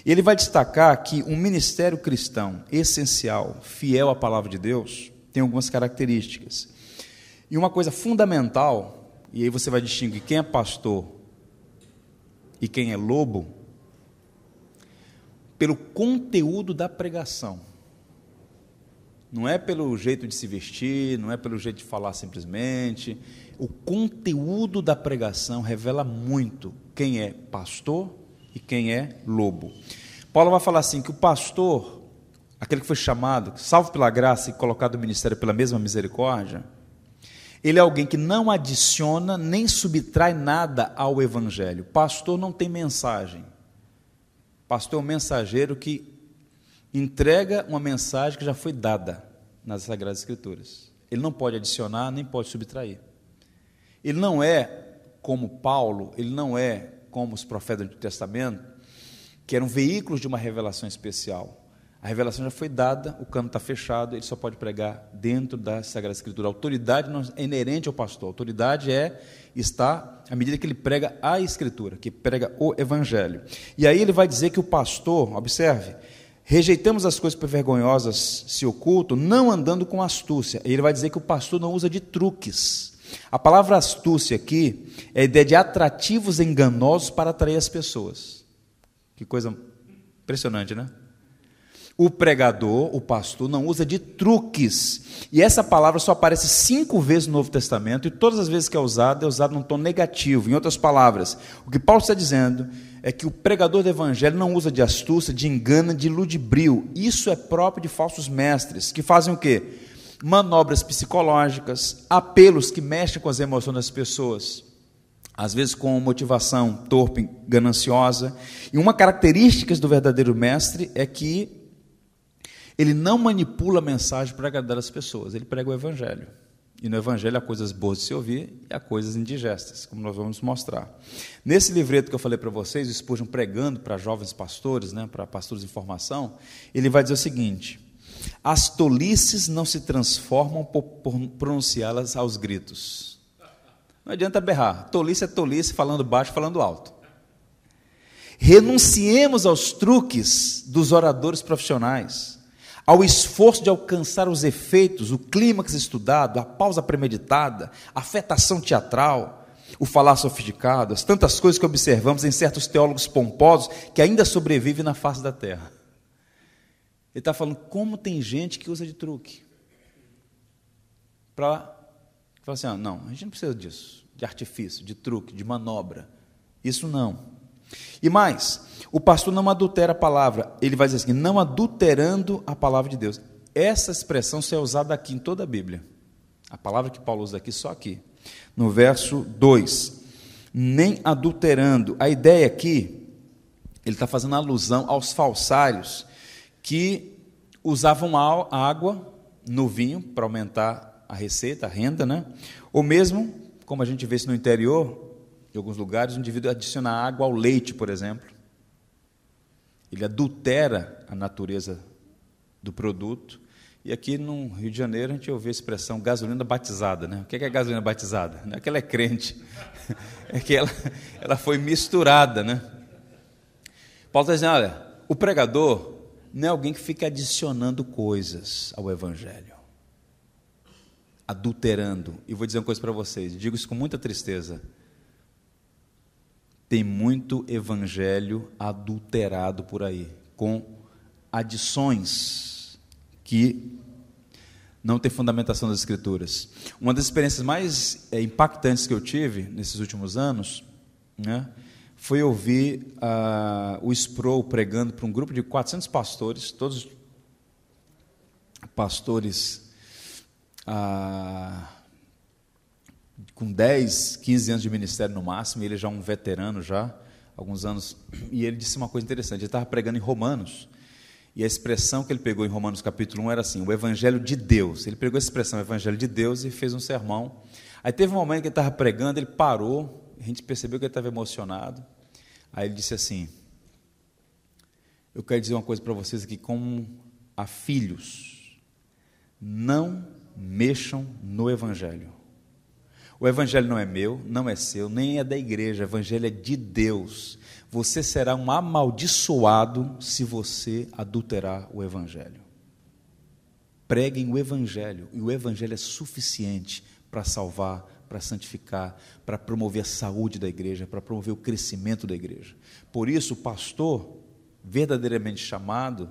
E ele vai destacar que um ministério cristão essencial, fiel à palavra de Deus, tem algumas características. E uma coisa fundamental, e aí você vai distinguir quem é pastor e quem é lobo, pelo conteúdo da pregação. Não é pelo jeito de se vestir, não é pelo jeito de falar simplesmente. O conteúdo da pregação revela muito quem é pastor e quem é lobo. Paulo vai falar assim: que o pastor, aquele que foi chamado, salvo pela graça e colocado no ministério pela mesma misericórdia, ele é alguém que não adiciona nem subtrai nada ao evangelho. Pastor não tem mensagem. Pastor é um mensageiro que entrega uma mensagem que já foi dada nas Sagradas Escrituras. Ele não pode adicionar, nem pode subtrair. Ele não é como Paulo, ele não é como os profetas do Antigo Testamento, que eram veículos de uma revelação especial. A revelação já foi dada, o cano está fechado, ele só pode pregar dentro da Sagrada Escritura. A autoridade não é inerente ao pastor, a autoridade é está à medida que ele prega a Escritura, que prega o Evangelho. E aí ele vai dizer que o pastor, observe, Rejeitamos as coisas vergonhosas se ocultam, não andando com astúcia. Ele vai dizer que o pastor não usa de truques. A palavra astúcia aqui é a ideia de atrativos enganosos para atrair as pessoas. Que coisa impressionante, né? O pregador, o pastor, não usa de truques. E essa palavra só aparece cinco vezes no Novo Testamento, e todas as vezes que é usada, é usada num tom negativo. Em outras palavras, o que Paulo está dizendo é que o pregador do evangelho não usa de astúcia, de engano, de ludibrio. Isso é próprio de falsos mestres, que fazem o quê? Manobras psicológicas, apelos que mexem com as emoções das pessoas, às vezes com motivação torpe, gananciosa. E uma característica do verdadeiro mestre é que ele não manipula a mensagem para agradar as pessoas, ele prega o evangelho. E no Evangelho há coisas boas de se ouvir e há coisas indigestas, como nós vamos mostrar. Nesse livreto que eu falei para vocês, o pregando para jovens pastores, né, para pastores em formação, ele vai dizer o seguinte: as tolices não se transformam por, por pronunciá-las aos gritos. Não adianta berrar. Tolice é tolice, falando baixo, falando alto. Renunciemos aos truques dos oradores profissionais ao esforço de alcançar os efeitos, o clímax estudado, a pausa premeditada, a afetação teatral, o falar sofisticado, as tantas coisas que observamos em certos teólogos pomposos que ainda sobrevivem na face da terra. Ele está falando como tem gente que usa de truque. Para falar assim, ah, não, a gente não precisa disso, de artifício, de truque, de manobra. Isso não. E mais, o pastor não adultera a palavra, ele vai dizer assim, não adulterando a palavra de Deus. Essa expressão é usada aqui em toda a Bíblia. A palavra que Paulo usa aqui, só aqui. No verso 2. Nem adulterando. A ideia aqui, ele está fazendo alusão aos falsários que usavam água no vinho para aumentar a receita, a renda, né? Ou mesmo, como a gente vê isso no interior, em alguns lugares, o indivíduo adiciona água ao leite, por exemplo. Ele adultera a natureza do produto. E aqui no Rio de Janeiro a gente ouve a expressão gasolina batizada. Né? O que é, é gasolina batizada? Não é que ela é crente, é que ela, ela foi misturada. Né? Paulo está dizendo: olha, o pregador não é alguém que fica adicionando coisas ao Evangelho, adulterando. E vou dizer uma coisa para vocês, digo isso com muita tristeza tem muito evangelho adulterado por aí, com adições que não tem fundamentação das Escrituras. Uma das experiências mais é, impactantes que eu tive nesses últimos anos né, foi ouvir uh, o Sproul pregando para um grupo de 400 pastores, todos pastores. Uh, com 10, 15 anos de ministério no máximo, ele já é um veterano já, alguns anos, e ele disse uma coisa interessante, ele estava pregando em Romanos, e a expressão que ele pegou em Romanos capítulo 1 era assim, o evangelho de Deus. Ele pegou essa expressão, o evangelho de Deus, e fez um sermão. Aí teve um momento que ele estava pregando, ele parou, a gente percebeu que ele estava emocionado. Aí ele disse assim: Eu quero dizer uma coisa para vocês aqui, como a filhos, não mexam no Evangelho. O Evangelho não é meu, não é seu, nem é da igreja, o Evangelho é de Deus. Você será um amaldiçoado se você adulterar o Evangelho. Preguem o Evangelho, e o Evangelho é suficiente para salvar, para santificar, para promover a saúde da igreja, para promover o crescimento da igreja. Por isso, o pastor, verdadeiramente chamado,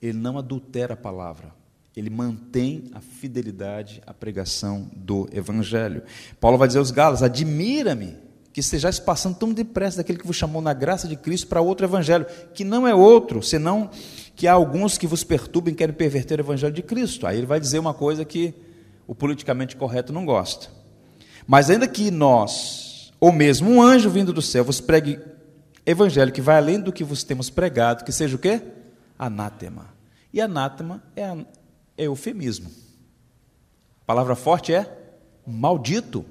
ele não adultera a palavra, ele mantém a fidelidade à pregação do Evangelho. Paulo vai dizer aos Galas: admira-me que estejais passando tão depressa daquele que vos chamou na graça de Cristo para outro Evangelho, que não é outro, senão que há alguns que vos perturbem e querem perverter o Evangelho de Cristo. Aí ele vai dizer uma coisa que o politicamente correto não gosta. Mas ainda que nós, ou mesmo um anjo vindo do céu, vos pregue evangelho que vai além do que vos temos pregado, que seja o quê? Anátema. E anátema é, é eufemismo. A palavra forte é maldito.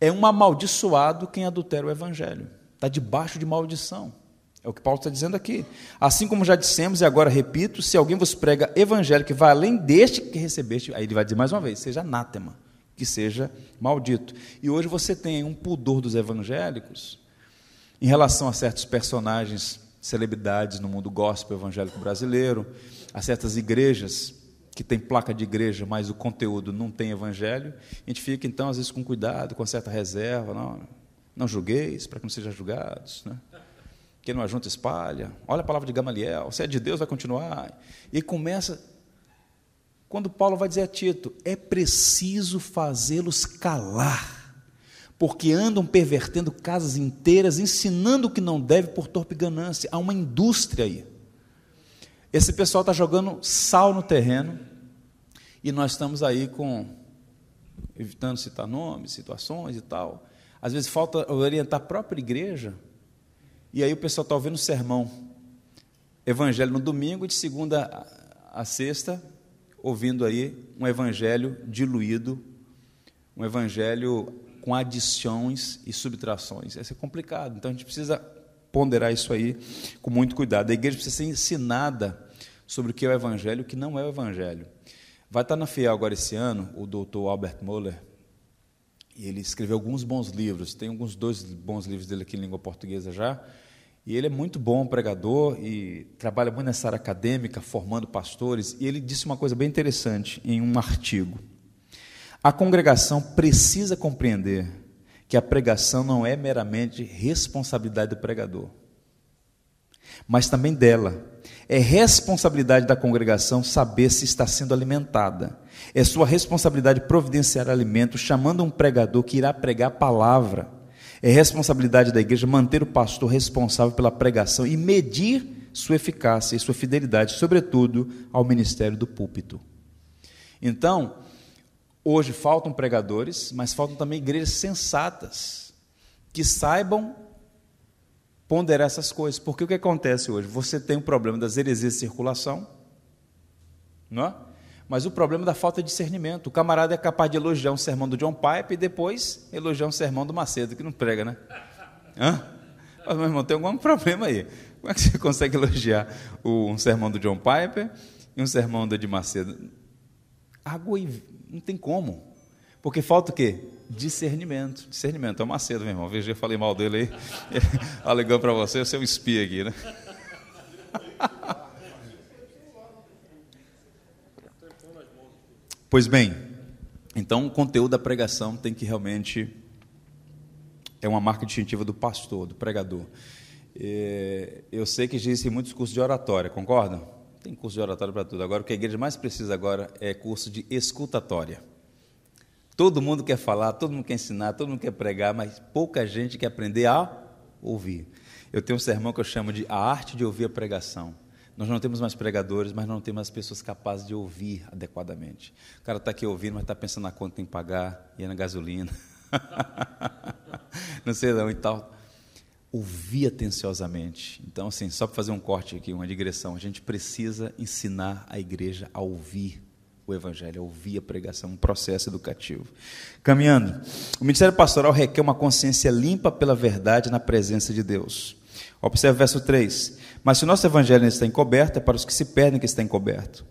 É um amaldiçoado quem adultera o evangelho. Está debaixo de maldição. É o que Paulo está dizendo aqui. Assim como já dissemos, e agora repito: se alguém vos prega evangelho que vai além deste que recebeste, aí ele vai dizer mais uma vez: seja anátema, que seja maldito. E hoje você tem um pudor dos evangélicos em relação a certos personagens, celebridades no mundo gospel evangélico brasileiro, a certas igrejas que tem placa de igreja, mas o conteúdo não tem evangelho. A gente fica então às vezes com cuidado, com certa reserva, não, não julgueis para que não sejam julgados, né? Quem não ajunta espalha. Olha a palavra de Gamaliel. Se é de Deus, vai continuar. E começa. Quando Paulo vai dizer a Tito: é preciso fazê-los calar, porque andam pervertendo casas inteiras, ensinando o que não deve por torpe ganância. Há uma indústria aí. Esse pessoal está jogando sal no terreno e nós estamos aí com. evitando citar nomes, situações e tal. Às vezes falta orientar a própria igreja e aí o pessoal está ouvindo sermão, evangelho no domingo, de segunda a sexta, ouvindo aí um evangelho diluído, um evangelho com adições e subtrações. Isso é complicado, então a gente precisa ponderar isso aí com muito cuidado. A igreja precisa ser ensinada sobre o que é o evangelho e o que não é o evangelho. Vai estar na Fiel agora esse ano o doutor Albert Moller, e ele escreveu alguns bons livros, tem alguns dois bons livros dele aqui em língua portuguesa já, e ele é muito bom pregador e trabalha muito nessa área acadêmica, formando pastores. E ele disse uma coisa bem interessante em um artigo. A congregação precisa compreender que a pregação não é meramente responsabilidade do pregador, mas também dela. É responsabilidade da congregação saber se está sendo alimentada. É sua responsabilidade providenciar alimento, chamando um pregador que irá pregar a palavra é responsabilidade da igreja manter o pastor responsável pela pregação e medir sua eficácia e sua fidelidade, sobretudo ao ministério do púlpito. Então, hoje faltam pregadores, mas faltam também igrejas sensatas que saibam ponderar essas coisas. Porque o que acontece hoje? Você tem o problema das heresias de circulação, não é? Mas o problema da falta de discernimento. O camarada é capaz de elogiar um sermão do John Pipe e depois elogiar um sermão do Macedo, que não prega, né? Hã? Mas, meu irmão, tem algum problema aí. Como é que você consegue elogiar um sermão do John Piper e um sermão do de Macedo? Água e não tem como. Porque falta o quê? Discernimento. Discernimento. É o Macedo, meu irmão. Veja, eu falei mal dele aí. Alegou para você, você é um espia aqui, né? Pois bem, então o conteúdo da pregação tem que realmente é uma marca distintiva do pastor, do pregador. É, eu sei que existem muitos cursos de oratória, concordam? Tem curso de oratória para tudo. Agora, o que a igreja mais precisa agora é curso de escutatória. Todo mundo quer falar, todo mundo quer ensinar, todo mundo quer pregar, mas pouca gente quer aprender a ouvir. Eu tenho um sermão que eu chamo de A Arte de Ouvir a Pregação. Nós não temos mais pregadores, mas não temos mais pessoas capazes de ouvir adequadamente. O cara está aqui ouvindo, mas está pensando na conta que tem que pagar, e é na gasolina. não sei não e tal. Ouvir atenciosamente. Então, assim, só para fazer um corte aqui, uma digressão, a gente precisa ensinar a igreja a ouvir o Evangelho, a ouvir a pregação, um processo educativo. Caminhando, o ministério pastoral requer uma consciência limpa pela verdade na presença de Deus. Observe o verso 3. Mas se o nosso evangelho está encoberto, é para os que se perdem que está encoberto.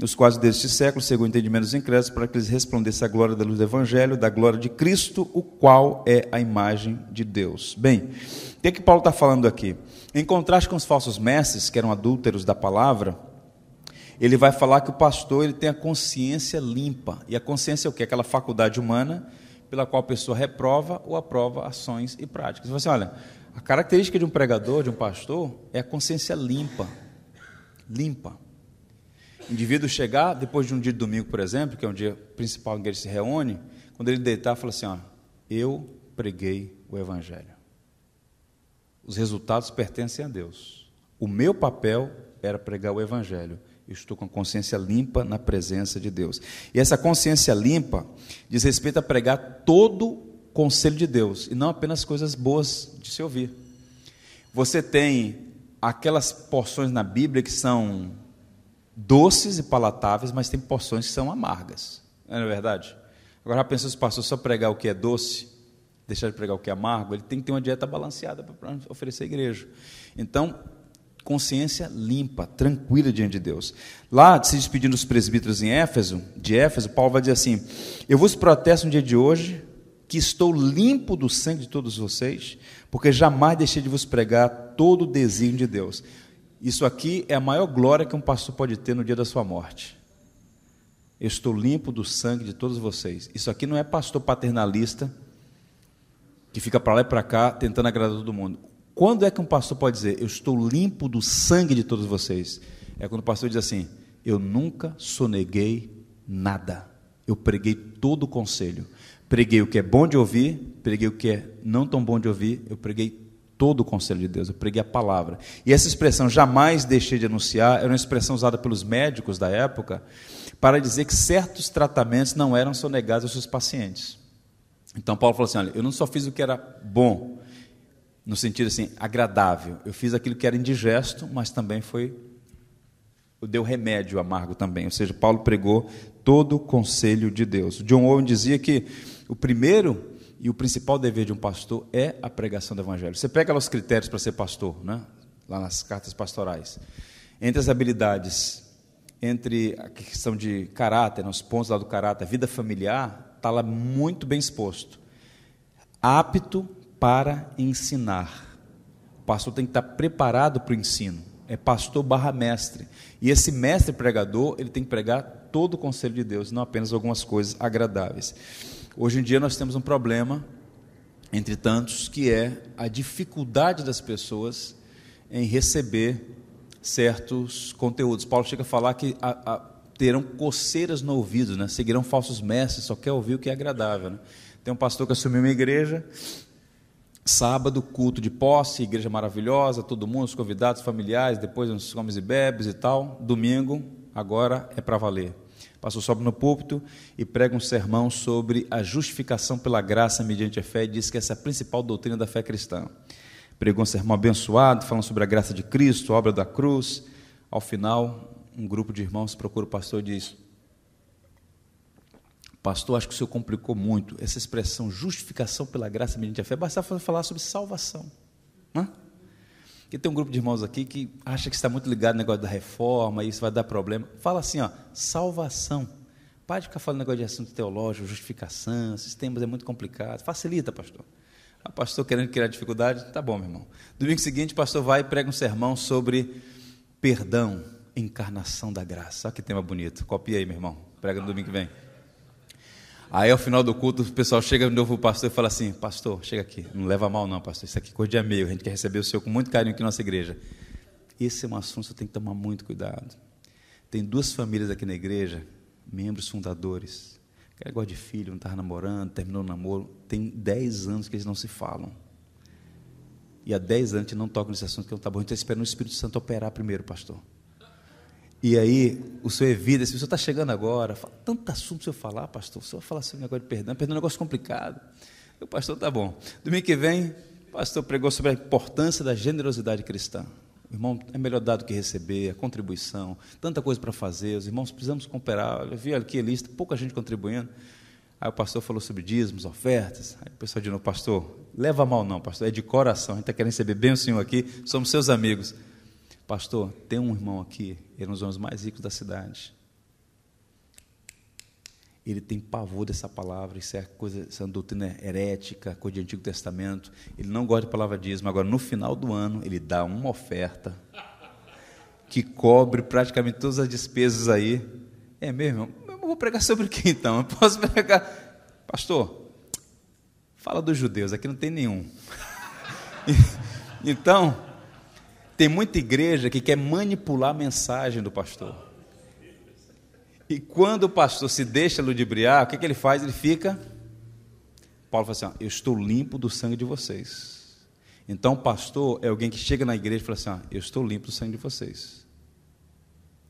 Nos quase deste século, segundo o entendimento dos incrédulos, para que eles resplandecem a glória da luz do Evangelho, da glória de Cristo, o qual é a imagem de Deus. Bem, o que, é que Paulo está falando aqui? Em contraste com os falsos mestres, que eram adúlteros da palavra, ele vai falar que o pastor ele tem a consciência limpa. E a consciência é o que? Aquela faculdade humana pela qual a pessoa reprova ou aprova ações e práticas. Você olha, a característica de um pregador, de um pastor, é a consciência limpa. Limpa. Indivíduo chegar, depois de um dia de domingo, por exemplo, que é um dia principal em que ele se reúne, quando ele deitar, fala assim: ó, eu preguei o Evangelho. Os resultados pertencem a Deus. O meu papel era pregar o Evangelho. Eu estou com a consciência limpa na presença de Deus. E essa consciência limpa diz respeito a pregar todo o conselho de Deus e não apenas coisas boas de se ouvir. Você tem aquelas porções na Bíblia que são doces e palatáveis, mas tem porções que são amargas. Não é verdade? Agora, já pensou se o pastor só pregar o que é doce, deixar de pregar o que é amargo? Ele tem que ter uma dieta balanceada para oferecer à igreja. Então, consciência limpa, tranquila diante de Deus. Lá, se despedindo dos presbíteros em Éfeso, de Éfeso, Paulo vai dizer assim: Eu vos protesto no dia de hoje que estou limpo do sangue de todos vocês, porque jamais deixei de vos pregar todo o desígnio de Deus. Isso aqui é a maior glória que um pastor pode ter no dia da sua morte. Eu estou limpo do sangue de todos vocês. Isso aqui não é pastor paternalista que fica para lá e para cá tentando agradar todo mundo. Quando é que um pastor pode dizer, eu estou limpo do sangue de todos vocês? É quando o pastor diz assim, eu nunca soneguei nada. Eu preguei todo o conselho. Preguei o que é bom de ouvir, preguei o que é não tão bom de ouvir, eu preguei todo o conselho de Deus, eu preguei a palavra. E essa expressão, jamais deixei de anunciar, era uma expressão usada pelos médicos da época para dizer que certos tratamentos não eram sonegados aos seus pacientes. Então Paulo falou assim: olha, eu não só fiz o que era bom, no sentido assim, agradável, eu fiz aquilo que era indigesto, mas também foi. Deu remédio amargo também, ou seja, Paulo pregou todo o conselho de Deus. John Owen dizia que o primeiro e o principal dever de um pastor é a pregação do evangelho. Você pega lá os critérios para ser pastor, né? lá nas cartas pastorais. Entre as habilidades, entre a questão de caráter, nos pontos lá do caráter, vida familiar, está lá muito bem exposto. Apto para ensinar. O pastor tem que estar preparado para o ensino. É pastor barra mestre. E esse mestre pregador, ele tem que pregar todo o conselho de Deus, não apenas algumas coisas agradáveis. Hoje em dia nós temos um problema, entre tantos, que é a dificuldade das pessoas em receber certos conteúdos. Paulo chega a falar que a, a, terão coceiras no ouvido, né? seguirão falsos mestres, só quer ouvir o que é agradável. Né? Tem um pastor que assumiu uma igreja, sábado, culto de posse, igreja maravilhosa, todo mundo, os convidados familiares, depois uns comes e bebes e tal. Domingo, agora é para valer. O pastor sobe no púlpito e prega um sermão sobre a justificação pela graça mediante a fé e diz que essa é a principal doutrina da fé cristã. Pregou um sermão abençoado, falando sobre a graça de Cristo, a obra da cruz. Ao final, um grupo de irmãos procura o pastor e diz: Pastor, acho que o senhor complicou muito essa expressão justificação pela graça mediante a fé. Bastava falar sobre salvação. Não é? Porque tem um grupo de irmãos aqui que acha que está muito ligado no negócio da reforma, isso vai dar problema. Fala assim, ó, salvação. Pare de ficar falando negócio de assunto teológico, justificação, esses temas é muito complicado. Facilita, pastor. O pastor querendo criar dificuldade, tá bom, meu irmão. Domingo seguinte, o pastor vai e prega um sermão sobre perdão, encarnação da graça. Olha que tema bonito. Copia aí, meu irmão. Prega no domingo que vem. Aí ao final do culto, o pessoal chega de novo o pastor e fala assim: Pastor, chega aqui, não leva mal não, pastor. Isso aqui é coisa de amigo, a gente quer receber o senhor com muito carinho aqui na nossa igreja. Esse é um assunto que você tem que tomar muito cuidado. Tem duas famílias aqui na igreja, membros fundadores. Que é negócio de filho, não estava namorando, terminou o namoro. Tem 10 anos que eles não se falam. E há 10 anos que não tocam nesse assunto que não está bom. A gente está esperando o Espírito Santo operar primeiro, pastor. E aí, o senhor evita, se o senhor está chegando agora, fala, tanto assunto para o senhor falar, pastor, o senhor fala sobre o negócio de perdão, perdão é um negócio complicado. E o pastor, tá bom. Domingo que vem, o pastor pregou sobre a importância da generosidade cristã. Irmão é melhor dar do que receber, a contribuição, tanta coisa para fazer, os irmãos precisamos cooperar. Eu vi aqui a lista, pouca gente contribuindo. Aí o pastor falou sobre dízimos, ofertas. Aí o pessoal de novo, pastor, leva mal não, pastor, é de coração, a gente está querendo receber bem o senhor aqui, somos seus amigos. Pastor, tem um irmão aqui, ele é um dos homens mais ricos da cidade. ele tem pavor dessa palavra, isso é coisa, uma doutrina herética, coisa de Antigo Testamento. Ele não gosta de palavra dízimo. Agora, no final do ano, ele dá uma oferta que cobre praticamente todas as despesas aí. É mesmo? Eu vou pregar sobre o que então? Eu posso pregar. Pastor, fala dos judeus, aqui não tem nenhum. Então, tem muita igreja que quer manipular a mensagem do pastor. E quando o pastor se deixa ludibriar, o que, que ele faz? Ele fica. Paulo fala assim: ó, Eu estou limpo do sangue de vocês. Então, o pastor é alguém que chega na igreja e fala assim: ó, Eu estou limpo do sangue de vocês.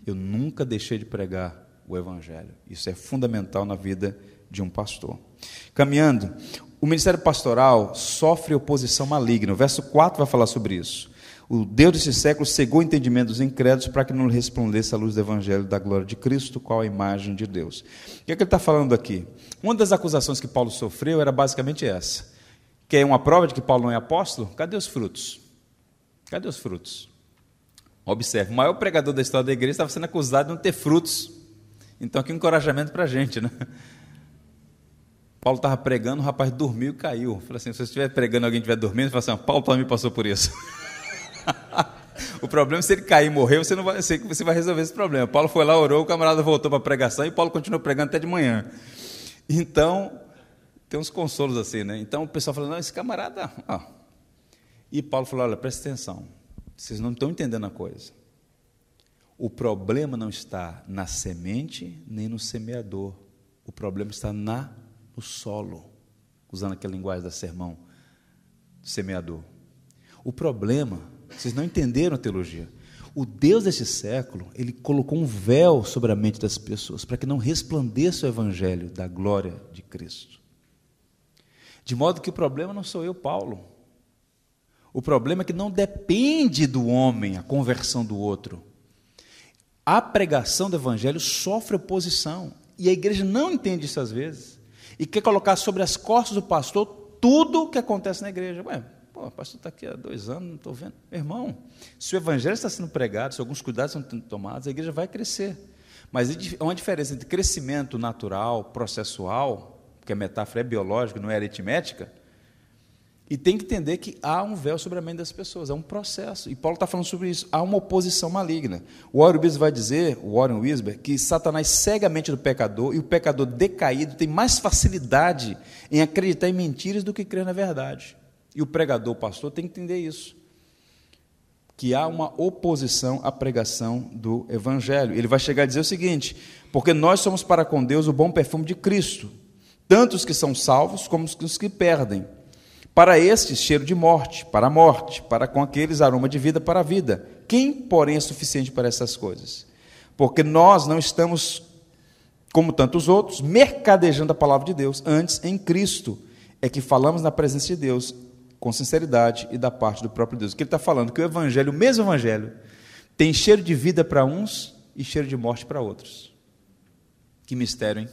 Eu nunca deixei de pregar o evangelho. Isso é fundamental na vida de um pastor. Caminhando, o ministério pastoral sofre oposição maligna. O verso 4 vai falar sobre isso. O Deus desse século cegou o entendimento dos incrédulos para que não lhe resplandecesse a luz do Evangelho da glória de Cristo, qual a imagem de Deus. O que, é que ele está falando aqui? Uma das acusações que Paulo sofreu era basicamente essa. Quer uma prova de que Paulo não é apóstolo? Cadê os frutos? Cadê os frutos? Observe, o maior pregador da história da igreja estava sendo acusado de não ter frutos. Então, um encorajamento para a gente, né? Paulo estava pregando, o rapaz dormiu e caiu. Falei assim: se você estiver pregando alguém estiver dormindo, fala assim: Paulo também passou por isso. o problema é se ele cair e morrer, você não vai, você, você vai resolver esse problema. Paulo foi lá, orou, o camarada voltou para a pregação e Paulo continuou pregando até de manhã. Então, tem uns consolos assim, né? Então o pessoal falou: não, esse camarada. Ó. E Paulo falou: olha, presta atenção, vocês não estão entendendo a coisa. O problema não está na semente nem no semeador. O problema está na o solo, usando aquela linguagem da sermão do semeador. O problema, vocês não entenderam a teologia. O Deus desse século, ele colocou um véu sobre a mente das pessoas para que não resplandeça o evangelho da glória de Cristo. De modo que o problema não sou eu, Paulo. O problema é que não depende do homem a conversão do outro. A pregação do evangelho sofre oposição e a igreja não entende isso às vezes e quer colocar sobre as costas do pastor tudo o que acontece na igreja. Ué, pô, pastor está aqui há dois anos, não estou vendo. Meu irmão, se o evangelho está sendo pregado, se alguns cuidados estão tomados, a igreja vai crescer. Mas há uma diferença entre crescimento natural, processual, porque a metáfora é biológica, não é aritmética, e tem que entender que há um véu sobre a mente das pessoas, é um processo. E Paulo está falando sobre isso. Há uma oposição maligna. O Warren Wisber vai dizer, o Warren Wisber, que Satanás cega a mente do pecador e o pecador decaído tem mais facilidade em acreditar em mentiras do que crer na verdade. E o pregador, o pastor, tem que entender isso. Que há uma oposição à pregação do Evangelho. Ele vai chegar a dizer o seguinte: porque nós somos para com Deus o bom perfume de Cristo, tanto os que são salvos como os que perdem. Para estes, cheiro de morte, para a morte, para com aqueles, aroma de vida para a vida. Quem, porém, é suficiente para essas coisas? Porque nós não estamos, como tantos outros, mercadejando a palavra de Deus. Antes, em Cristo, é que falamos na presença de Deus, com sinceridade e da parte do próprio Deus. O que ele está falando? Que o Evangelho, o mesmo Evangelho, tem cheiro de vida para uns e cheiro de morte para outros. Que mistério, hein?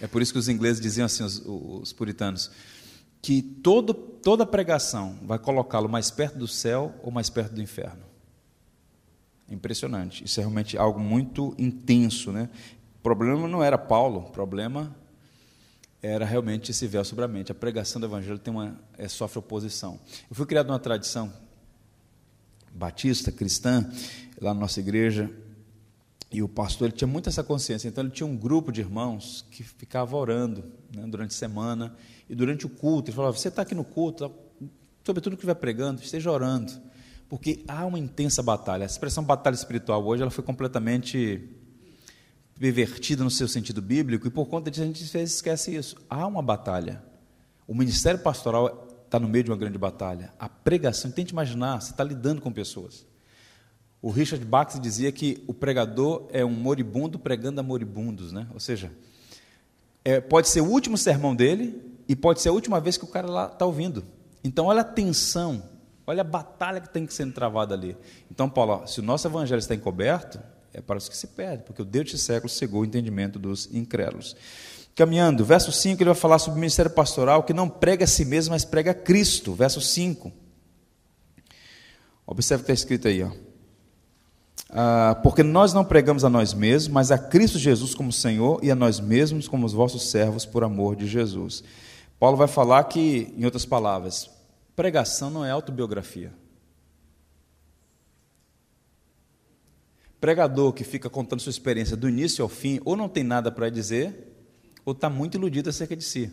É por isso que os ingleses diziam assim, os, os puritanos que todo, toda pregação vai colocá-lo mais perto do céu ou mais perto do inferno. Impressionante. Isso é realmente algo muito intenso. Né? O problema não era Paulo, o problema era realmente esse véu sobre a mente. A pregação do evangelho tem uma, é, sofre oposição. Eu fui criado numa tradição batista, cristã, lá na nossa igreja, e o pastor ele tinha muito essa consciência. Então ele tinha um grupo de irmãos que ficava orando né, durante a semana e durante o culto, ele falava: Você está aqui no culto, sobre tudo que vai pregando, esteja orando, porque há uma intensa batalha. A expressão batalha espiritual hoje ela foi completamente pervertida no seu sentido bíblico, e por conta disso a gente esquece isso. Há uma batalha. O ministério pastoral está no meio de uma grande batalha. A pregação, tente imaginar, você está lidando com pessoas. O Richard Bach dizia que o pregador é um moribundo pregando a moribundos, né? ou seja, é, pode ser o último sermão dele, e pode ser a última vez que o cara lá está ouvindo. Então, olha a tensão, olha a batalha que tem que ser travada ali. Então, Paulo, ó, se o nosso evangelho está encoberto, é para os que se perdem, porque o Deus de século cegou o entendimento dos incrédulos. Caminhando, verso 5, ele vai falar sobre o ministério pastoral que não prega a si mesmo, mas prega a Cristo. Verso 5. Observe o que está escrito aí. Ó. Ah, porque nós não pregamos a nós mesmos, mas a Cristo Jesus como Senhor e a nós mesmos como os vossos servos por amor de Jesus. Paulo vai falar que, em outras palavras, pregação não é autobiografia. Pregador que fica contando sua experiência do início ao fim, ou não tem nada para dizer, ou está muito iludido acerca de si.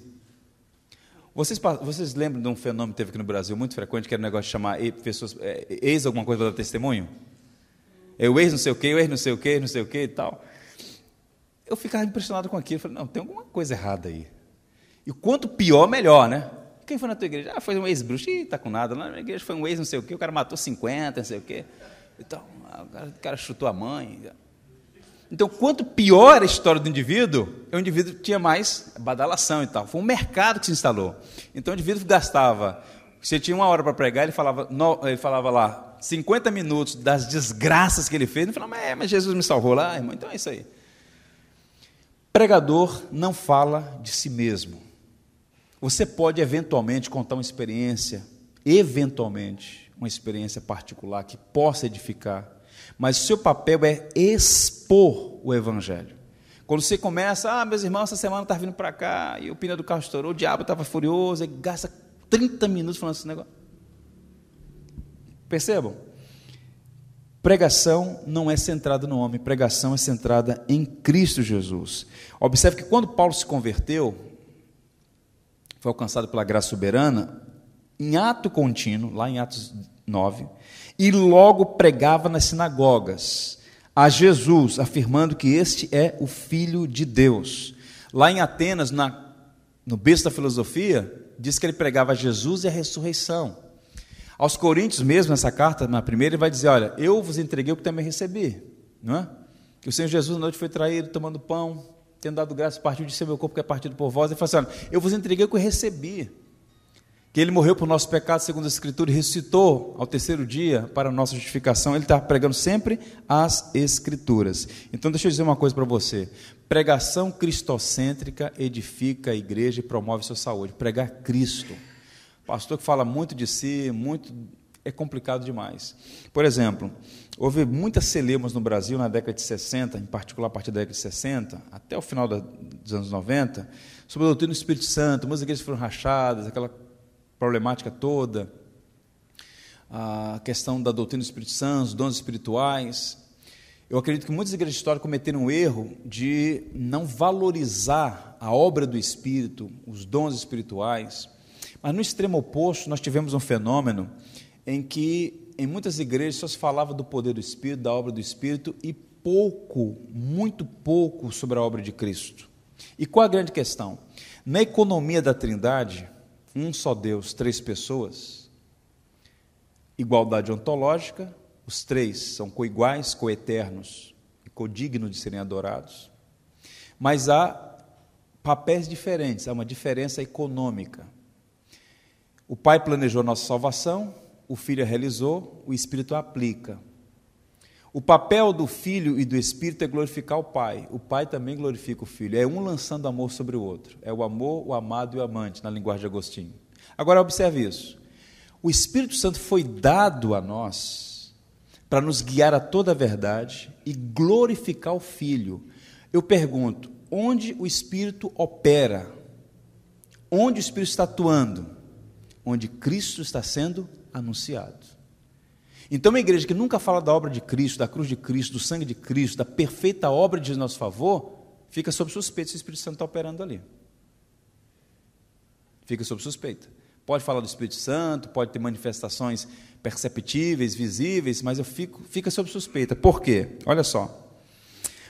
Vocês, vocês lembram de um fenômeno que teve aqui no Brasil muito frequente, que era o um negócio de chamar pessoas, é, ex alguma coisa para dar testemunho? Eu ex não sei o quê, eu ex não sei o quê, não sei o quê e tal. Eu ficava impressionado com aquilo. Falei, não, tem alguma coisa errada aí. E quanto pior, melhor, né? Quem foi na tua igreja? Ah, foi um ex-bruxo. Ih, tá com nada. Na minha igreja foi um ex não sei o quê, o cara matou 50, não sei o quê. Então, o cara chutou a mãe. Então, quanto pior a história do indivíduo, o indivíduo tinha mais badalação e tal. Foi um mercado que se instalou. Então, o indivíduo gastava. Se tinha uma hora para pregar, ele falava, ele falava lá 50 minutos das desgraças que ele fez. Ele falava, é, mas Jesus me salvou lá, irmão. Então é isso aí. Pregador não fala de si mesmo. Você pode eventualmente contar uma experiência, eventualmente, uma experiência particular que possa edificar, mas o seu papel é expor o Evangelho. Quando você começa, ah, meus irmãos, essa semana está vindo para cá, e o pneu do carro estourou, o diabo estava furioso, e gasta 30 minutos falando esse negócio. Percebam? Pregação não é centrada no homem, pregação é centrada em Cristo Jesus. Observe que quando Paulo se converteu, foi alcançado pela graça soberana, em ato contínuo, lá em Atos 9, e logo pregava nas sinagogas a Jesus, afirmando que este é o Filho de Deus. Lá em Atenas, na, no berço da filosofia, diz que ele pregava Jesus e a ressurreição. Aos Coríntios, mesmo nessa carta, na primeira, ele vai dizer: Olha, eu vos entreguei o que também recebi, não é? Que o Senhor Jesus na noite foi traído, tomando pão, tendo dado graça, partiu de ser meu corpo que é partido por vós. Ele falou assim: Olha, eu vos entreguei o que eu recebi que ele morreu por nosso pecado, segundo a Escritura, e ressuscitou ao terceiro dia para a nossa justificação. Ele está pregando sempre as Escrituras. Então, deixa eu dizer uma coisa para você: pregação cristocêntrica edifica a igreja e promove sua saúde. Pregar Cristo. Pastor que fala muito de si, muito é complicado demais. Por exemplo, houve muitas celemas no Brasil na década de 60, em particular a partir da década de 60, até o final dos anos 90, sobre a doutrina do Espírito Santo, muitas igrejas foram rachadas, aquela problemática toda, a questão da doutrina do Espírito Santo, dons espirituais. Eu acredito que muitas igrejas históricas cometeram um erro de não valorizar a obra do Espírito, os dons espirituais. Mas no extremo oposto, nós tivemos um fenômeno em que em muitas igrejas só se falava do poder do Espírito, da obra do Espírito e pouco, muito pouco sobre a obra de Cristo. E qual a grande questão? Na economia da Trindade, um só Deus, três pessoas, igualdade ontológica, os três são coiguais, coeternos e codignos de serem adorados. Mas há papéis diferentes, há uma diferença econômica. O Pai planejou nossa salvação, o Filho a realizou, o Espírito a aplica. O papel do Filho e do Espírito é glorificar o Pai. O Pai também glorifica o Filho. É um lançando amor sobre o outro. É o amor, o amado e o amante, na linguagem de Agostinho. Agora observe isso. O Espírito Santo foi dado a nós para nos guiar a toda a verdade e glorificar o Filho. Eu pergunto, onde o Espírito opera? Onde o Espírito está atuando? Onde Cristo está sendo anunciado. Então, uma igreja que nunca fala da obra de Cristo, da cruz de Cristo, do sangue de Cristo, da perfeita obra de nosso favor, fica sob suspeita se o Espírito Santo está operando ali. Fica sob suspeita. Pode falar do Espírito Santo, pode ter manifestações perceptíveis, visíveis, mas eu fico, fica sob suspeita. Por quê? Olha só.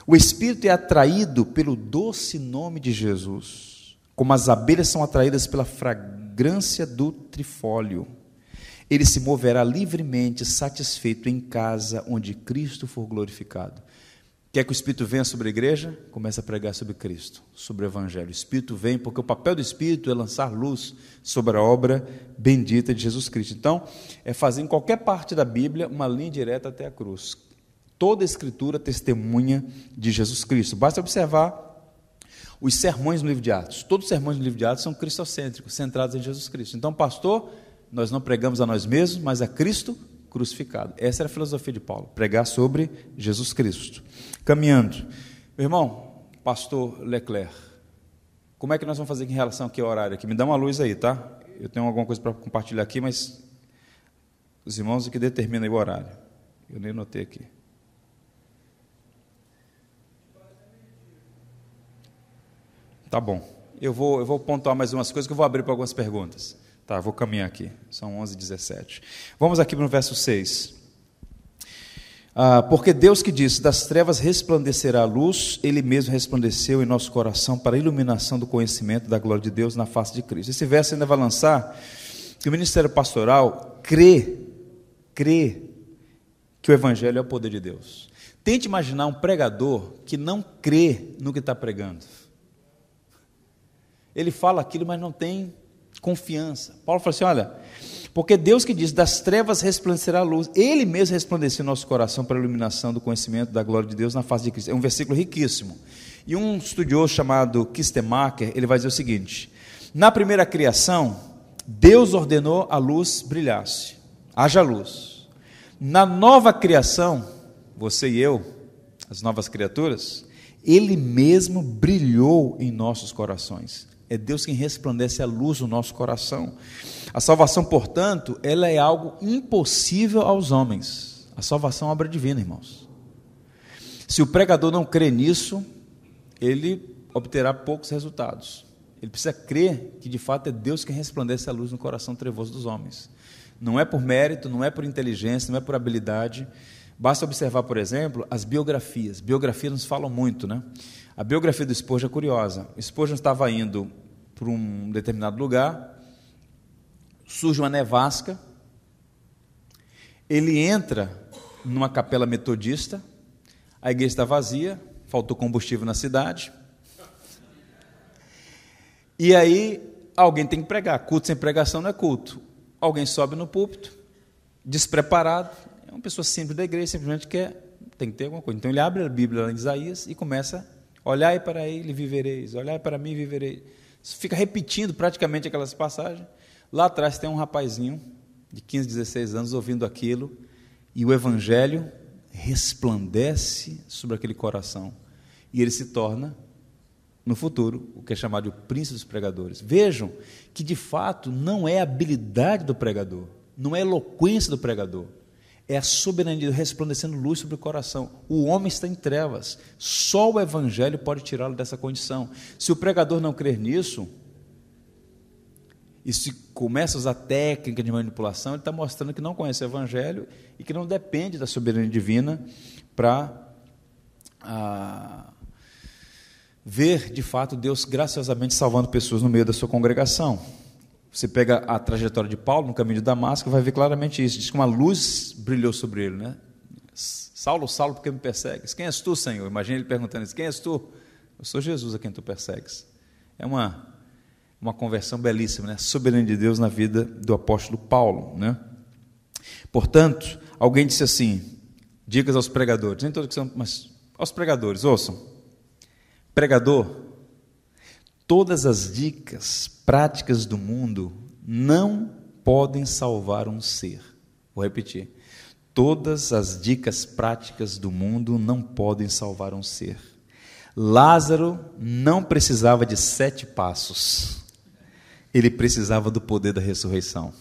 O Espírito é atraído pelo doce nome de Jesus, como as abelhas são atraídas pela fragrância do trifólio ele se moverá livremente, satisfeito em casa onde Cristo for glorificado. Quer que o Espírito venha sobre a igreja? Começa a pregar sobre Cristo, sobre o Evangelho. O Espírito vem porque o papel do Espírito é lançar luz sobre a obra bendita de Jesus Cristo. Então, é fazer em qualquer parte da Bíblia uma linha direta até a cruz. Toda a Escritura testemunha de Jesus Cristo. Basta observar os sermões no livro de Atos. Todos os sermões no livro de Atos são cristocêntricos, centrados em Jesus Cristo. Então, pastor nós não pregamos a nós mesmos, mas a Cristo crucificado. Essa era a filosofia de Paulo, pregar sobre Jesus Cristo. Caminhando. Meu irmão, pastor Leclerc, como é que nós vamos fazer em relação aqui ao horário aqui? Me dá uma luz aí, tá? Eu tenho alguma coisa para compartilhar aqui, mas os irmãos é que determinam o horário. Eu nem notei aqui. Tá bom. Eu vou, eu vou pontuar mais umas coisas que eu vou abrir para algumas perguntas. Tá, vou caminhar aqui. São 11 17 Vamos aqui no verso 6. Ah, porque Deus que disse: Das trevas resplandecerá a luz, Ele mesmo resplandeceu em nosso coração para a iluminação do conhecimento da glória de Deus na face de Cristo. Esse verso ainda vai lançar que o ministério pastoral crê, crê que o Evangelho é o poder de Deus. Tente imaginar um pregador que não crê no que está pregando. Ele fala aquilo, mas não tem confiança. Paulo fala assim: olha, porque Deus que diz, das trevas resplandecerá a luz, Ele mesmo resplandeceu nosso coração para a iluminação do conhecimento da glória de Deus na face de Cristo. É um versículo riquíssimo. E um estudioso chamado Kistemacher, ele vai dizer o seguinte: na primeira criação, Deus ordenou a luz brilhasse, haja luz. Na nova criação, você e eu, as novas criaturas, Ele mesmo brilhou em nossos corações. É Deus quem resplandece a luz no nosso coração. A salvação, portanto, ela é algo impossível aos homens. A salvação é obra divina, irmãos. Se o pregador não crê nisso, ele obterá poucos resultados. Ele precisa crer que de fato é Deus quem resplandece a luz no coração trevoso dos homens. Não é por mérito, não é por inteligência, não é por habilidade. Basta observar, por exemplo, as biografias. Biografias nos falam muito, né? A biografia do Spurgeon é curiosa. O Spurgeon estava indo para um determinado lugar, surge uma nevasca, ele entra numa capela metodista, a igreja está vazia, faltou combustível na cidade, e aí alguém tem que pregar. Culto sem pregação não é culto. Alguém sobe no púlpito, despreparado, uma pessoa simples da igreja, simplesmente quer, tem que ter alguma coisa. Então ele abre a Bíblia em Isaías e começa Olhai para ele vivereis, olhai para mim vivereis. Fica repetindo praticamente aquelas passagens. Lá atrás tem um rapazinho de 15, 16 anos ouvindo aquilo e o evangelho resplandece sobre aquele coração e ele se torna no futuro o que é chamado de príncipe dos pregadores. Vejam que de fato não é habilidade do pregador, não é eloquência do pregador, é a soberania resplandecendo luz sobre o coração. O homem está em trevas. Só o Evangelho pode tirá-lo dessa condição. Se o pregador não crer nisso, e se começa a usar técnica de manipulação, ele está mostrando que não conhece o Evangelho e que não depende da soberania divina para ah, ver de fato Deus graciosamente salvando pessoas no meio da sua congregação. Você pega a trajetória de Paulo no caminho de Damasco, vai ver claramente isso. Diz que uma luz brilhou sobre ele, né? Saulo, Saulo, por que me persegues? Quem és tu, Senhor? Imagina ele perguntando isso: Quem és tu? Eu sou Jesus a quem tu persegues. É uma, uma conversão belíssima, né? Soberania de Deus na vida do apóstolo Paulo, né? Portanto, alguém disse assim: dicas aos pregadores, nem todos que são, mas aos pregadores, ouçam. Pregador, Todas as dicas práticas do mundo não podem salvar um ser. Vou repetir. Todas as dicas práticas do mundo não podem salvar um ser. Lázaro não precisava de sete passos, ele precisava do poder da ressurreição